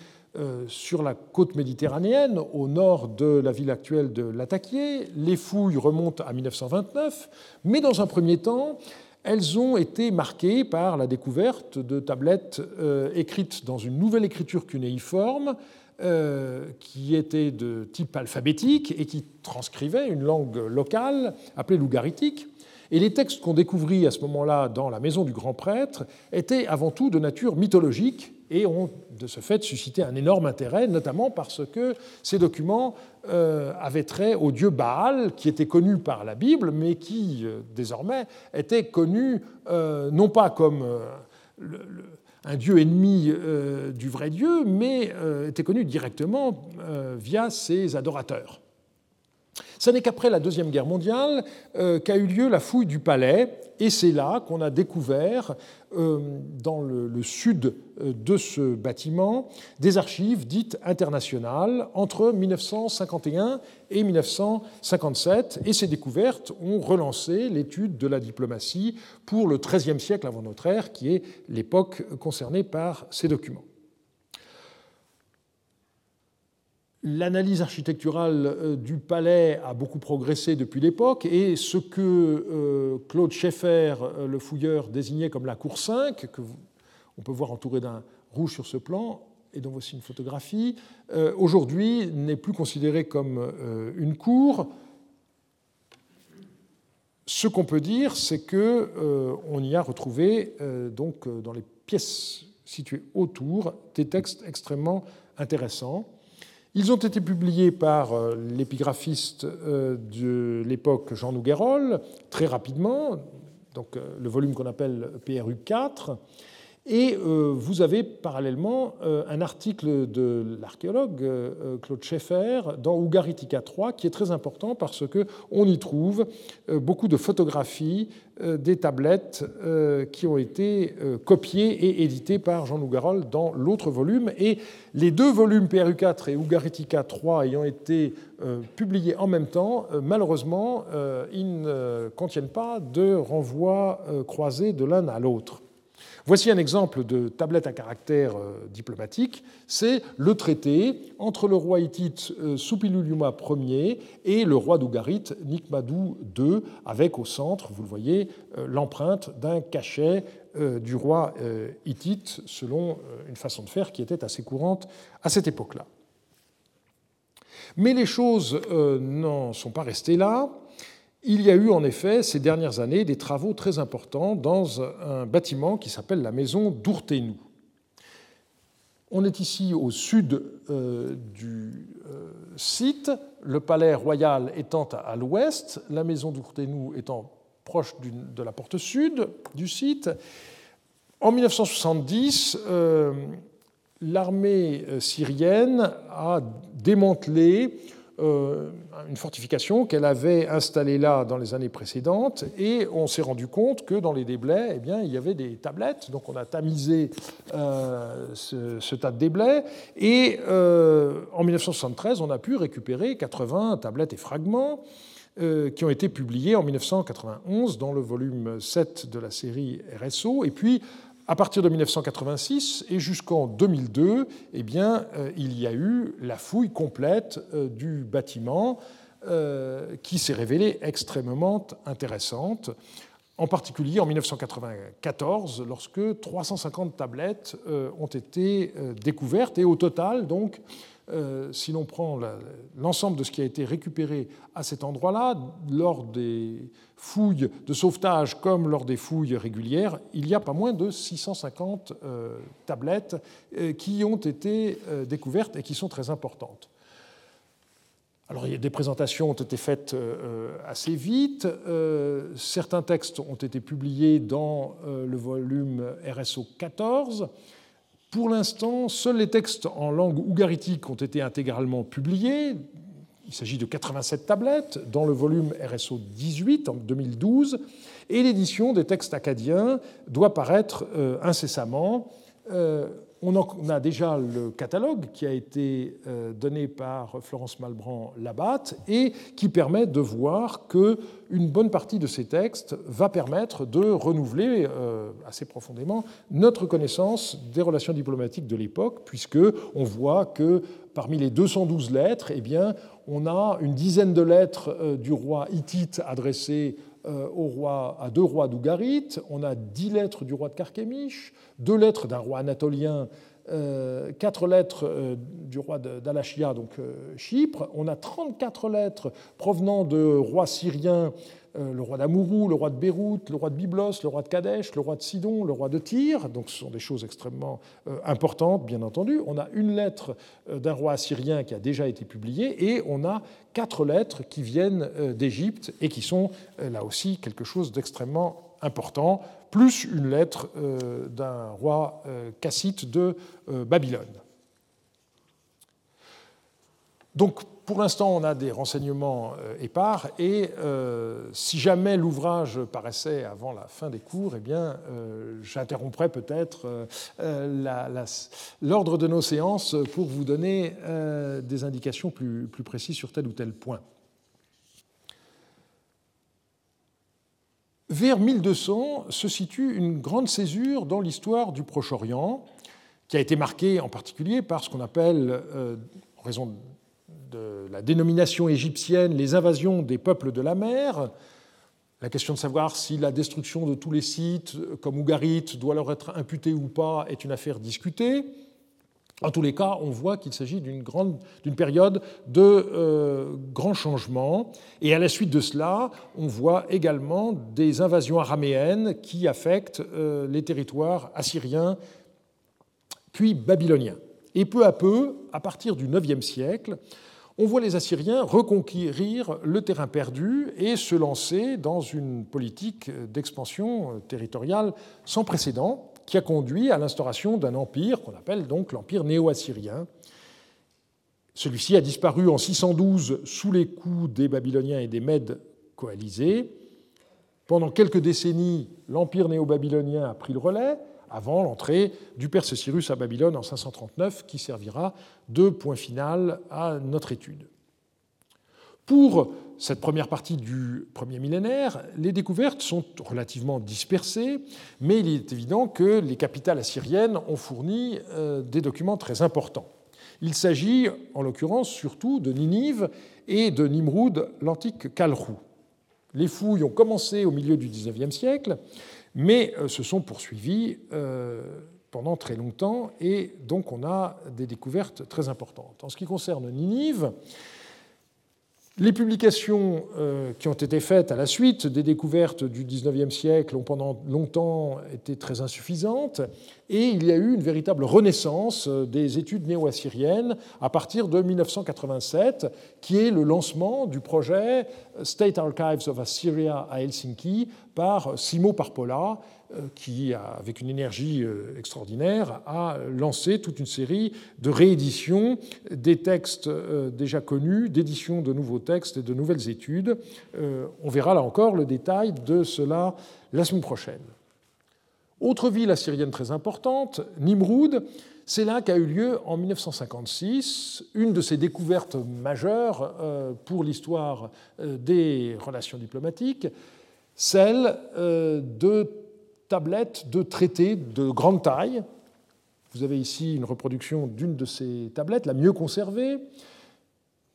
sur la côte méditerranéenne, au nord de la ville actuelle de Latakié. Les fouilles remontent à 1929, mais dans un premier temps, elles ont été marquées par la découverte de tablettes euh, écrites dans une nouvelle écriture cunéiforme, euh, qui était de type alphabétique et qui transcrivait une langue locale appelée lougaritique. Et les textes qu'on découvrit à ce moment-là dans la maison du grand prêtre étaient avant tout de nature mythologique et ont de ce fait suscité un énorme intérêt, notamment parce que ces documents euh, avaient trait au dieu Baal, qui était connu par la Bible, mais qui euh, désormais était connu euh, non pas comme un dieu ennemi du vrai Dieu, mais était connu directement via ses adorateurs. Ce n'est qu'après la Deuxième Guerre mondiale euh, qu'a eu lieu la fouille du palais, et c'est là qu'on a découvert, euh, dans le, sud euh, de ce bâtiment, des archives dites internationales entre 1951 et 1957, et ces découvertes ont relancé l'étude de la diplomatie pour le XIIIe siècle avant notre ère, qui est l'époque concernée par ces documents. L'analyse architecturale euh, du palais a beaucoup progressé depuis l'époque et ce que euh, Claude Schaeffer, euh, le fouilleur, désignait comme la cour 5, que on peut voir entouré d'un rouge sur ce plan, et dont voici une photographie, aujourd'hui n'est plus considéré comme une cour. Ce qu'on peut dire, c'est qu'on y a retrouvé, donc, dans les pièces situées autour, des textes extrêmement intéressants. Ils ont été publiés par euh, l'épigraphiste euh, de l'époque Jean Nouguerol, très rapidement, donc euh, le volume qu'on appelle PRU 4. Et euh, vous avez parallèlement euh, un article de l'archéologue euh, Claude Schaeffer dans Ougaritica 3 qui est très important parce qu'on y trouve beaucoup de photographies des tablettes qui ont été copiées et éditées par Jean Nougarol dans l'autre volume. Et les deux volumes PRU4 et Ougaritica 3 ayant été publiés en même temps, malheureusement, ils ne contiennent pas de renvoi croisé de l'un à l'autre. Voici un exemple de tablette à caractère euh, diplomatique. C'est le traité entre le roi hittite euh, Supiluluma Ier et le roi d'Ougarit Nikmadou II, avec au centre, vous le voyez, euh, l'empreinte d'un cachet du roi hittite, selon une façon de faire qui était assez courante à cette époque-là. Mais les choses n'en sont pas restées là. Il y a eu en effet ces dernières années des travaux très importants dans un bâtiment qui s'appelle la maison d'Ourténou. On est ici au sud euh, du euh, site, le palais royal étant à l'ouest, la maison d'Ourténou étant proche de la porte sud du site. En 1970, euh, l'armée syrienne a démantelé une fortification qu'elle avait installée là dans les années précédentes, et on s'est rendu compte que dans les déblais, eh bien, il y avait des tablettes, donc on a tamisé euh, ce, tas de déblais, et euh, en 1973, on a pu récupérer 80 tablettes et fragments qui ont été publiés en 1991 dans le volume 7 de la série RSO, et puis à partir de 1986 et jusqu'en 2002, eh bien, euh, il y a eu la fouille complète euh, du bâtiment euh, qui s'est révélée extrêmement intéressante, en particulier en 1994, lorsque 350 tablettes ont été découvertes et au total, donc, euh, si l'on prend l'ensemble de ce qui a été récupéré à cet endroit-là, lors des fouilles de sauvetage comme lors des fouilles régulières, il y a pas moins de 650 euh, tablettes euh, qui ont été découvertes et qui sont très importantes. Alors, des présentations ont été faites assez vite. certains textes ont été publiés dans le volume RSO 14. Pour l'instant, seuls les textes en langue ougaritique ont été intégralement publiés. Il s'agit de 87 tablettes dans le volume RSO 18 en 2012, et l'édition des textes acadiens doit paraître euh, incessamment. Euh, on a déjà le catalogue qui a été euh, donné par Florence Malbran Labatte et qui permet de voir que une bonne partie de ces textes va permettre de renouveler euh, assez profondément notre connaissance des relations diplomatiques de l'époque, puisque on voit que parmi les 212 lettres, eh bien, on a une dizaine de lettres euh, du roi hittite adressées au roi, à deux rois d'Ougarit, on a dix lettres du roi de Carchemish, deux lettres d'un roi anatolien, euh, quatre lettres euh, du roi d'Alachia, donc euh, Chypre. On a 34 lettres provenant de rois syriens, le roi d'Amourou, le roi de Beyrouth, le roi de Byblos, le roi de Kadesh, le roi de Sidon, le roi de Tyr. Donc ce sont des choses extrêmement importantes, bien entendu. On a une lettre d'un roi assyrien qui a déjà été publiée et on a quatre lettres qui viennent d'Égypte et qui sont là aussi quelque chose d'extrêmement important plus une lettre euh, d'un roi euh, cassite de euh, Babylone. Donc, pour l'instant, on a des renseignements épars, et si jamais l'ouvrage paraissait avant la fin des cours, eh bien, j'interromprai peut-être l'ordre de nos séances pour vous donner des indications plus précises sur tel ou tel point. Vers 1200 se situe une grande césure dans l'histoire du Proche-Orient, qui a été marquée en particulier par ce qu'on appelle, euh, en raison de la dénomination égyptienne, les invasions des peuples de la mer. La question de savoir si la destruction de tous les sites, comme Ougarit, doit leur être imputée ou pas, est une affaire discutée. En tous les cas, on voit qu'il s'agit d'une période de euh, grands changements. Et à la suite de cela, on voit également des invasions araméennes qui affectent euh, les territoires assyriens puis babyloniens. Et peu à peu, à partir du IXe siècle, on voit les Assyriens reconquérir le terrain perdu et se lancer dans une politique d'expansion territoriale sans précédent qui a conduit à l'instauration d'un empire qu'on appelle donc l'empire néo-assyrien. Celui-ci a disparu en 612 sous les coups des Babyloniens et des Mèdes coalisés. Pendant quelques décennies, l'empire néo-babylonien a pris le relais avant l'entrée du Perse Cyrus à Babylone en 539, qui servira de point final à notre étude. Pour cette première partie du premier millénaire, les découvertes sont relativement dispersées, mais il est évident que les capitales assyriennes ont fourni euh, des documents très importants. Il s'agit en l'occurrence surtout de Ninive et de Nimrud, l'antique Kalrou. Les fouilles ont commencé au milieu du XIXe siècle, mais euh, se sont poursuivies euh, pendant très longtemps, et donc on a des découvertes très importantes. En ce qui concerne Ninive, les publications euh, qui ont été faites à la suite des découvertes du XIXe siècle ont pendant longtemps été très insuffisantes et il y a eu une véritable renaissance euh, des études néo-assyriennes à partir de 1987, qui est le lancement du projet State Archives of Assyria à Helsinki par Simo Parpola, qui, avec une énergie extraordinaire, a lancé toute une série de rééditions des textes déjà connus, d'éditions de nouveaux textes et de nouvelles études. On verra là encore le détail de cela la semaine prochaine. Autre ville assyrienne très importante, Nimroud, c'est là qu'a eu lieu en 1956 une de ces découvertes majeures euh, pour l'histoire euh, des relations diplomatiques, celle euh, de tablettes de traités de grande taille. Vous avez ici une reproduction d'une de ces tablettes, la mieux conservée,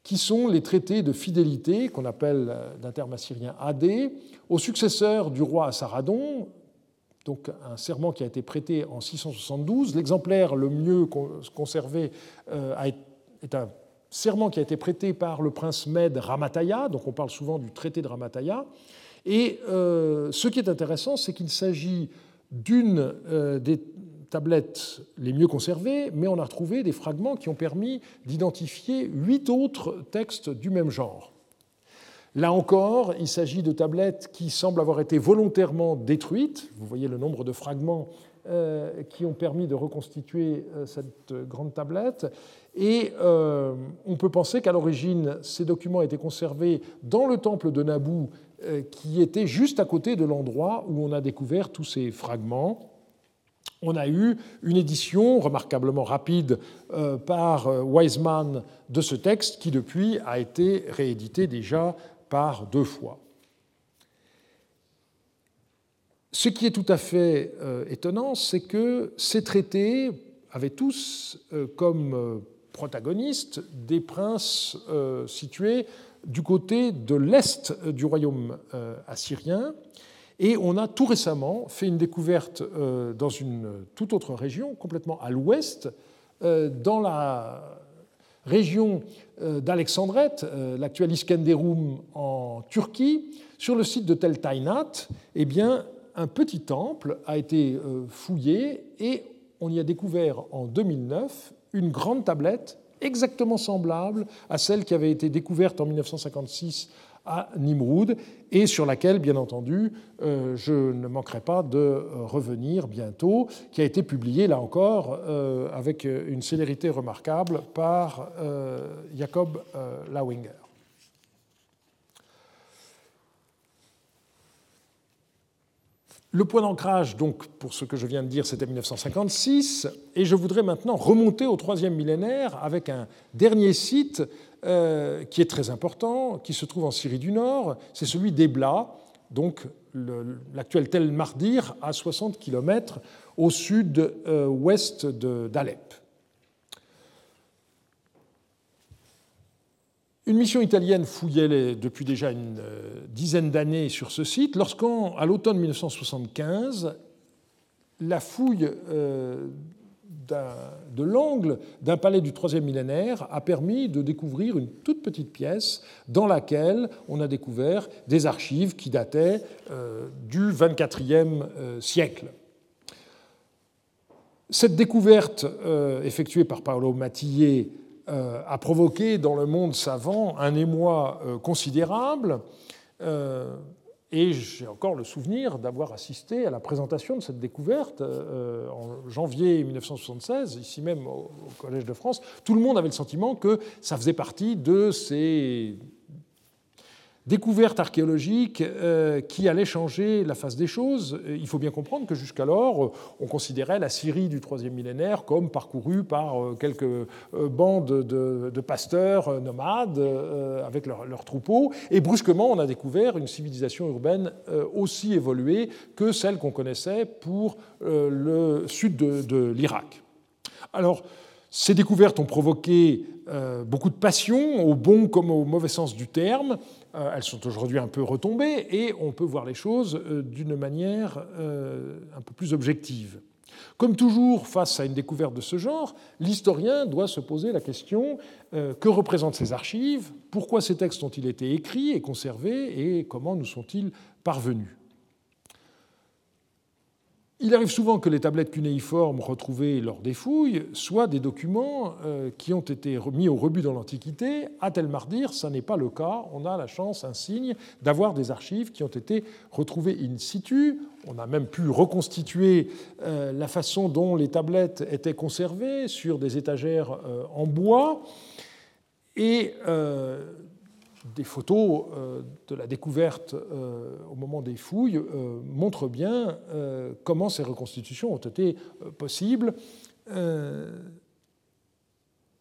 qui sont les traités de fidélité qu'on appelle d'un terme assyrien AD, au successeur du roi Assaradon, donc un serment qui a été prêté en 672. L'exemplaire le mieux conservé euh, est un serment qui a été prêté par le prince Med Ramataya, donc on parle souvent du traité de Ramataya. Et euh, ce qui est intéressant, c'est qu'il s'agit d'une euh, des tablettes les mieux conservées, mais on a retrouvé des fragments qui ont permis d'identifier huit autres textes du même genre. Là encore, il s'agit de tablettes qui semblent avoir été volontairement détruites. Vous voyez le nombre de fragments euh, qui ont permis de reconstituer cette grande tablette. Et on peut penser qu'à l'origine, ces documents étaient conservés dans le temple de Naboo, qui était juste à côté de l'endroit où on a découvert tous ces fragments. On a eu une édition remarquablement rapide par Wiseman de ce texte qui depuis a été réédité déjà par deux fois. Ce qui est tout à fait euh, étonnant, c'est que ces traités avaient tous euh, comme euh, protagonistes des princes situés du côté de l'est du royaume assyrien. Et on a tout récemment fait une découverte dans une toute autre région, complètement à l'ouest, dans la région euh, d'Alexandrette, euh, l'actuel Iskenderun en Turquie, sur le site de Tel Tainat, eh bien, un petit temple a été euh, fouillé et on y a découvert en 2009 une grande tablette exactement semblable à celle qui avait été découverte en 1956 à Nimroud et sur laquelle, bien entendu, euh, je ne manquerai pas de revenir bientôt, qui a été publiée, là encore, euh, avec une célérité remarquable par euh, Jacob Lauinger. Le point d'ancrage, donc, pour ce que je viens de dire, c'était 1956, et je voudrais maintenant remonter au troisième millénaire avec un dernier site euh, qui est très important, qui se trouve en Syrie du Nord, c'est celui d'Ebla, donc l'actuel Tel Mardir, à 60 km au sud-ouest d'Alep. Une mission italienne fouillait depuis déjà une euh, dizaine d'années sur ce site, lorsqu'à l'automne 1975, la fouille euh, de l'angle d'un palais du troisième millénaire a permis de découvrir une toute petite pièce dans laquelle on a découvert des archives qui dataient euh, du XXIVe euh, siècle. Cette découverte effectuée par Paolo Matillet a provoqué dans le monde savant un émoi considérable. Et j'ai encore le souvenir d'avoir assisté à la présentation de cette découverte euh, en janvier 1976, ici même au Collège de France. Tout le monde avait le sentiment que ça faisait partie de ces découverte archéologique euh, qui allait changer la face des choses. Il faut bien comprendre que jusqu'alors, on considérait la Syrie du troisième millénaire comme parcourue par euh, quelques euh, bandes de, pasteurs nomades avec leurs troupeaux. Et brusquement, on a découvert une civilisation urbaine aussi évoluée que celle qu'on connaissait pour le sud de l'Irak. Alors, ces découvertes ont provoqué beaucoup de passion, au bon comme au mauvais sens du terme. Euh, elles sont aujourd'hui un peu retombées et on peut voir les choses euh, d'une manière euh, un peu plus objective. Comme toujours, face à une découverte de ce genre, l'historien doit se poser la question que représentent ces archives, pourquoi ces textes ont-ils été écrits et conservés et comment nous sont-ils parvenus? Il arrive souvent que les tablettes cunéiformes retrouvées lors des fouilles soient des documents euh, qui ont été mis au rebut dans l'Antiquité. À Telmardir, ça n'est pas le cas. On a la chance, un signe, d'avoir des archives qui ont été retrouvées in situ. On a même pu reconstituer euh, la façon dont les tablettes étaient conservées sur des étagères euh, en bois. Et des photos euh, de la découverte euh, au moment des fouilles euh, montrent bien comment ces reconstitutions ont été possibles.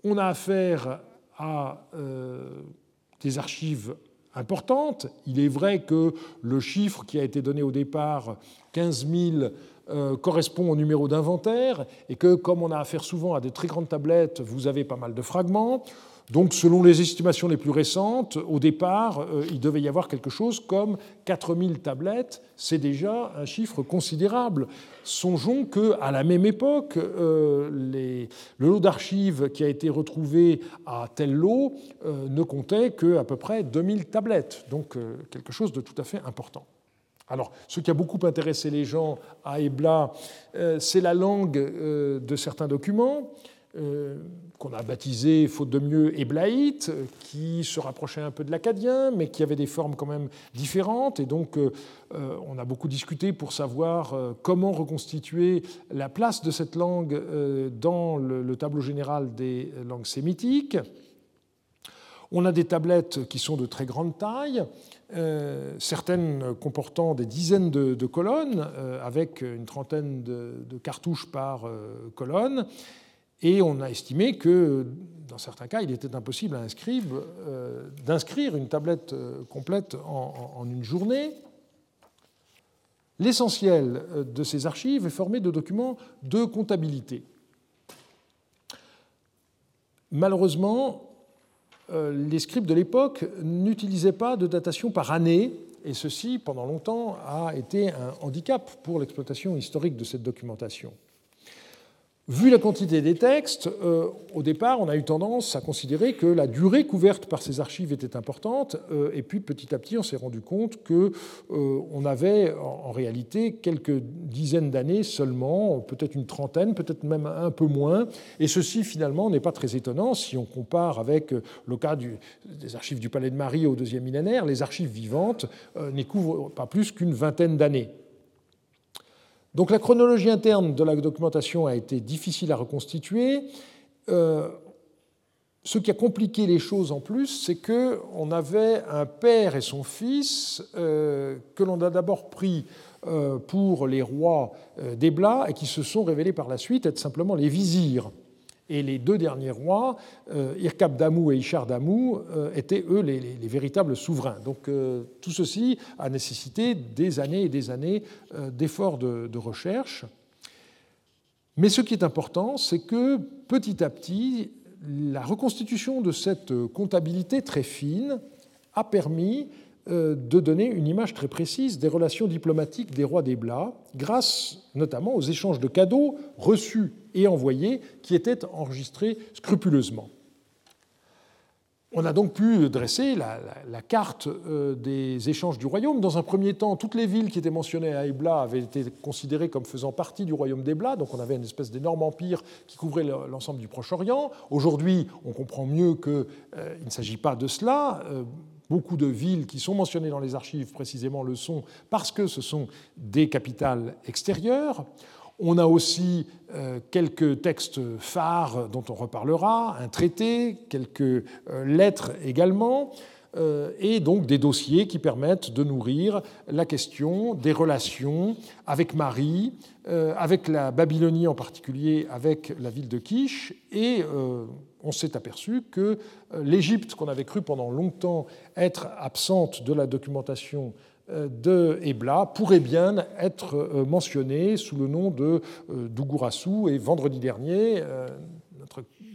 On a affaire à des archives importantes. Il est vrai que le chiffre qui a été donné au départ, 15 000, correspond au numéro d'inventaire et que comme on a affaire souvent à des très grandes tablettes, vous avez pas mal de fragments. Donc, selon les estimations les plus récentes, au départ, euh, il devait y avoir quelque chose comme 4000 tablettes. C'est déjà un chiffre considérable. Songeons qu'à la même époque, euh, le lot d'archives qui a été retrouvé à tel lot euh, ne comptait qu'à peu près 2000 tablettes. Donc, quelque chose de tout à fait important. Alors, ce qui a beaucoup intéressé les gens à Ebla, c'est la langue de certains documents. Euh, qu'on a baptisé, faute de mieux, éblaïte, qui se rapprochait un peu de l'acadien, mais qui avait des formes quand même différentes. Et donc, euh, euh, on a beaucoup discuté pour savoir comment reconstituer la place de cette langue dans le tableau général des langues sémitiques. On a des tablettes qui sont de très grande taille, certaines comportant des dizaines de, colonnes, avec une trentaine de cartouches par colonne. Et on a estimé que, dans certains cas, il était impossible à un scribe euh, d'inscrire une tablette euh, complète en, une journée. L'essentiel euh, de ces archives est formé de documents de comptabilité. Malheureusement, les scribes de l'époque n'utilisaient pas de datation par année, et ceci, pendant longtemps, a été un handicap pour l'exploitation historique de cette documentation. Vu la quantité des textes, euh, au départ, on a eu tendance à considérer que la durée couverte par ces archives était importante, euh, et puis petit à petit, on s'est rendu compte qu'on euh, avait en, réalité quelques dizaines d'années seulement, peut-être une trentaine, peut-être même un peu moins, et ceci finalement n'est pas très étonnant si on compare avec le cas des archives du Palais de Marie au deuxième millénaire, les archives vivantes n'y couvrent pas plus qu'une vingtaine d'années. Donc la chronologie interne de la documentation a été difficile à reconstituer. Euh, ce qui a compliqué les choses en plus, c'est qu'on avait un père et son fils euh, que l'on a d'abord pris euh, pour les rois d'Ebla et qui se sont révélés par la suite être simplement les vizirs. Et les deux derniers rois, euh, Irkab Damou et Ishar Damou, euh, étaient eux les, véritables souverains. Donc euh, tout ceci a nécessité des années et des années d'efforts de, recherche. Mais ce qui est important, c'est que petit à petit, la reconstitution de cette comptabilité très fine a permis de donner une image très précise des relations diplomatiques des rois des Blas, grâce notamment aux échanges de cadeaux reçus et envoyés qui étaient enregistrés scrupuleusement. On a donc pu dresser la, carte euh, des échanges du royaume. Dans un premier temps, toutes les villes qui étaient mentionnées à Ebla avaient été considérées comme faisant partie du royaume d'Ebla, donc on avait une espèce d'énorme empire qui couvrait l'ensemble du Proche-Orient. Aujourd'hui, on comprend mieux qu'il euh, ne s'agit pas de cela. Beaucoup de villes qui sont mentionnées dans les archives précisément le sont parce que ce sont des capitales extérieures. On a aussi euh, quelques textes phares dont on reparlera, un traité, quelques euh, lettres également, et donc des dossiers qui permettent de nourrir la question des relations avec Marie, avec la Babylonie en particulier, avec la ville de Kish, et on s'est aperçu que euh, l'Égypte, qu'on avait cru pendant longtemps être absente de la documentation euh, de Ebla, pourrait bien être euh, mentionnée sous le nom de Dougurassou. Et vendredi dernier,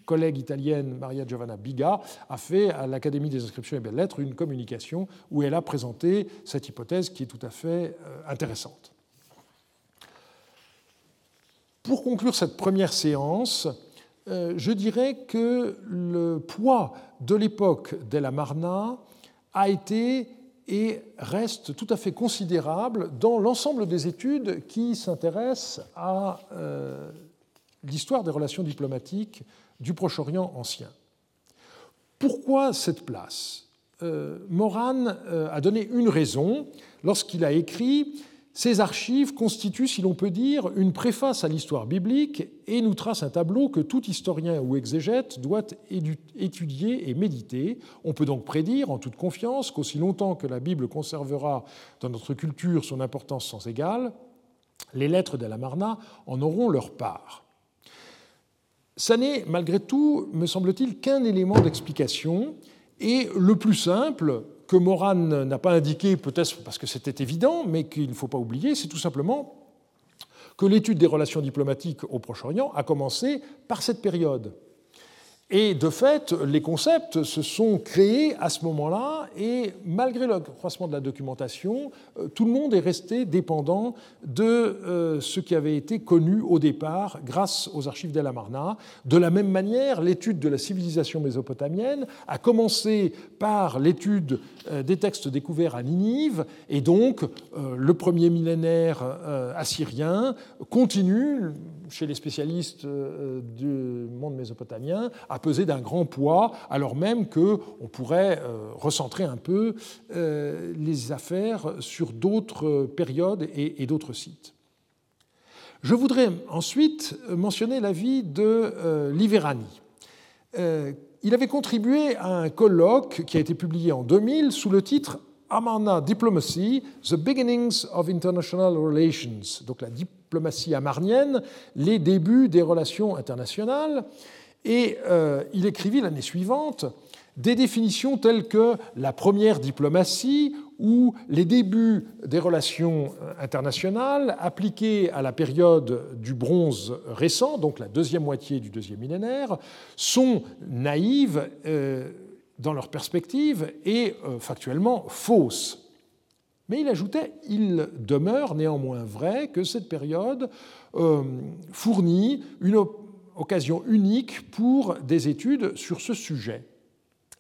collègue italienne Maria Giovanna Biga a fait à l'Académie des inscriptions et belles-lettres une communication où elle a présenté cette hypothèse qui est tout à fait intéressante. Pour conclure cette première séance, euh, je dirais que le poids de l'époque de la Marna a été et reste tout à fait considérable dans l'ensemble des études qui s'intéressent à euh, l'histoire des relations diplomatiques du Proche-Orient ancien. Pourquoi cette place? Euh, Moran euh, a donné une raison lorsqu'il a écrit ces archives constituent, si l'on peut dire, une préface à l'histoire biblique et nous tracent un tableau que tout historien ou exégète doit étudier et méditer. On peut donc prédire, en toute confiance, qu'aussi longtemps que la Bible conservera dans notre culture son importance sans égale, les lettres de la Marna en auront leur part. Ça n'est malgré tout, me semble-t-il, qu'un élément d'explication, et le plus simple, que Moran n'a pas indiqué, peut-être parce que c'était évident, mais qu'il ne faut pas oublier, c'est tout simplement que l'étude des relations diplomatiques au Proche-Orient a commencé par cette période. Et de fait, les concepts se sont créés à ce moment-là, et malgré le croissement de la documentation, euh, tout le monde est resté dépendant de euh, ce qui avait été connu au départ grâce aux archives d'El Amarna. De la même manière, l'étude de la civilisation mésopotamienne a commencé par l'étude euh, des textes découverts à Ninive, et donc le premier millénaire assyrien continue chez les spécialistes du monde mésopotamien a pesé d'un grand poids, alors même qu'on pourrait euh, recentrer un peu euh, les affaires sur d'autres périodes et d'autres sites. Je voudrais ensuite mentionner l'avis de Liverani. Il avait contribué à un colloque qui a été publié en 2000 sous le titre Amarna Diplomacy, The Beginnings of International Relations, donc la diplomatie amarnienne, les débuts des relations internationales. Et euh, il écrivit l'année suivante des définitions telles que la première diplomatie ou les débuts des relations internationales appliquées à la période du bronze récent, donc la deuxième moitié du deuxième millénaire, sont naïves. Euh, dans leur perspective est euh, factuellement fausse. Mais il ajoutait, il demeure néanmoins vrai que cette période fournit une occasion unique pour des études sur ce sujet.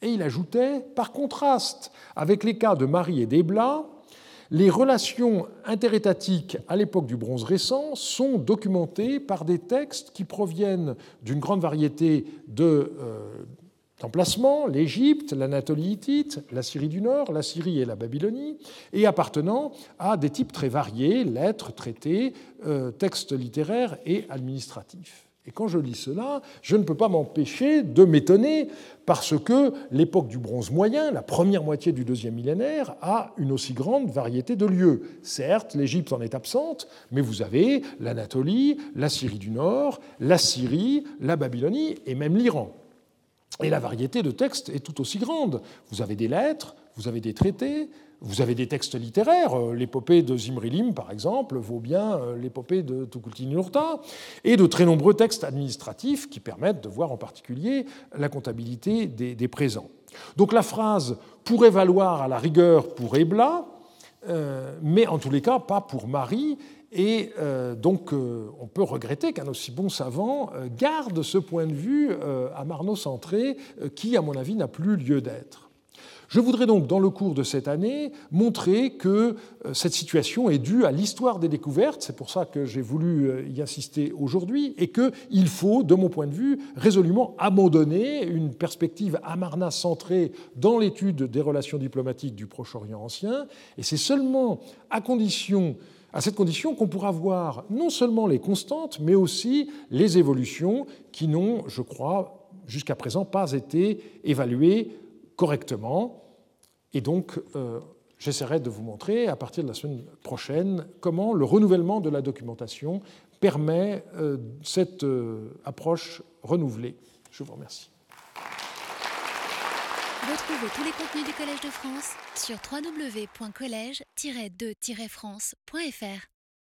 Et il ajoutait, par contraste avec les cas de Marie et d'Ebla, les relations interétatiques à l'époque du bronze récent sont documentées par des textes qui proviennent d'une grande variété de euh, l'Égypte, l'Anatolie hittite, la Syrie du Nord, la Syrie et la Babylonie, et appartenant à des types très variés, lettres, traités, euh, textes littéraires et administratifs. Et quand je lis cela, je ne peux pas m'empêcher de m'étonner parce que l'époque du bronze moyen, la première moitié du deuxième millénaire, a une aussi grande variété de lieux. Certes, l'Égypte en est absente, mais vous avez l'Anatolie, la Syrie du Nord, la Syrie, la Babylonie et même l'Iran. Et la variété de textes est tout aussi grande. Vous avez des lettres, vous avez des traités, vous avez des textes littéraires. Euh, l'épopée de Zimrilim, par exemple, vaut bien euh, l'épopée de Tukulti-Nurta, et de très nombreux textes administratifs qui permettent de voir en particulier la comptabilité des, présents. Donc la phrase pourrait valoir à la rigueur pour Ebla, euh, mais en tous les cas pas pour Marie, et donc, on peut regretter qu'un aussi bon savant garde ce point de vue amarno-centré qui, à mon avis, n'a plus lieu d'être. Je voudrais donc, dans le cours de cette année, montrer que cette situation est due à l'histoire des découvertes, c'est pour ça que j'ai voulu y insister aujourd'hui, et qu'il faut, de mon point de vue, résolument abandonner une perspective amarna centrée dans l'étude des relations diplomatiques du Proche-Orient ancien, et c'est seulement à condition à cette condition qu'on pourra voir non seulement les constantes, mais aussi les évolutions qui n'ont, je crois, jusqu'à présent pas été évaluées correctement. Et donc, euh, j'essaierai de vous montrer, à partir de la semaine prochaine, comment le renouvellement de la documentation permet euh, cette euh, approche renouvelée. Je vous remercie. Retrouvez tous les contenus du Collège de France sur www.colège-2-france.fr.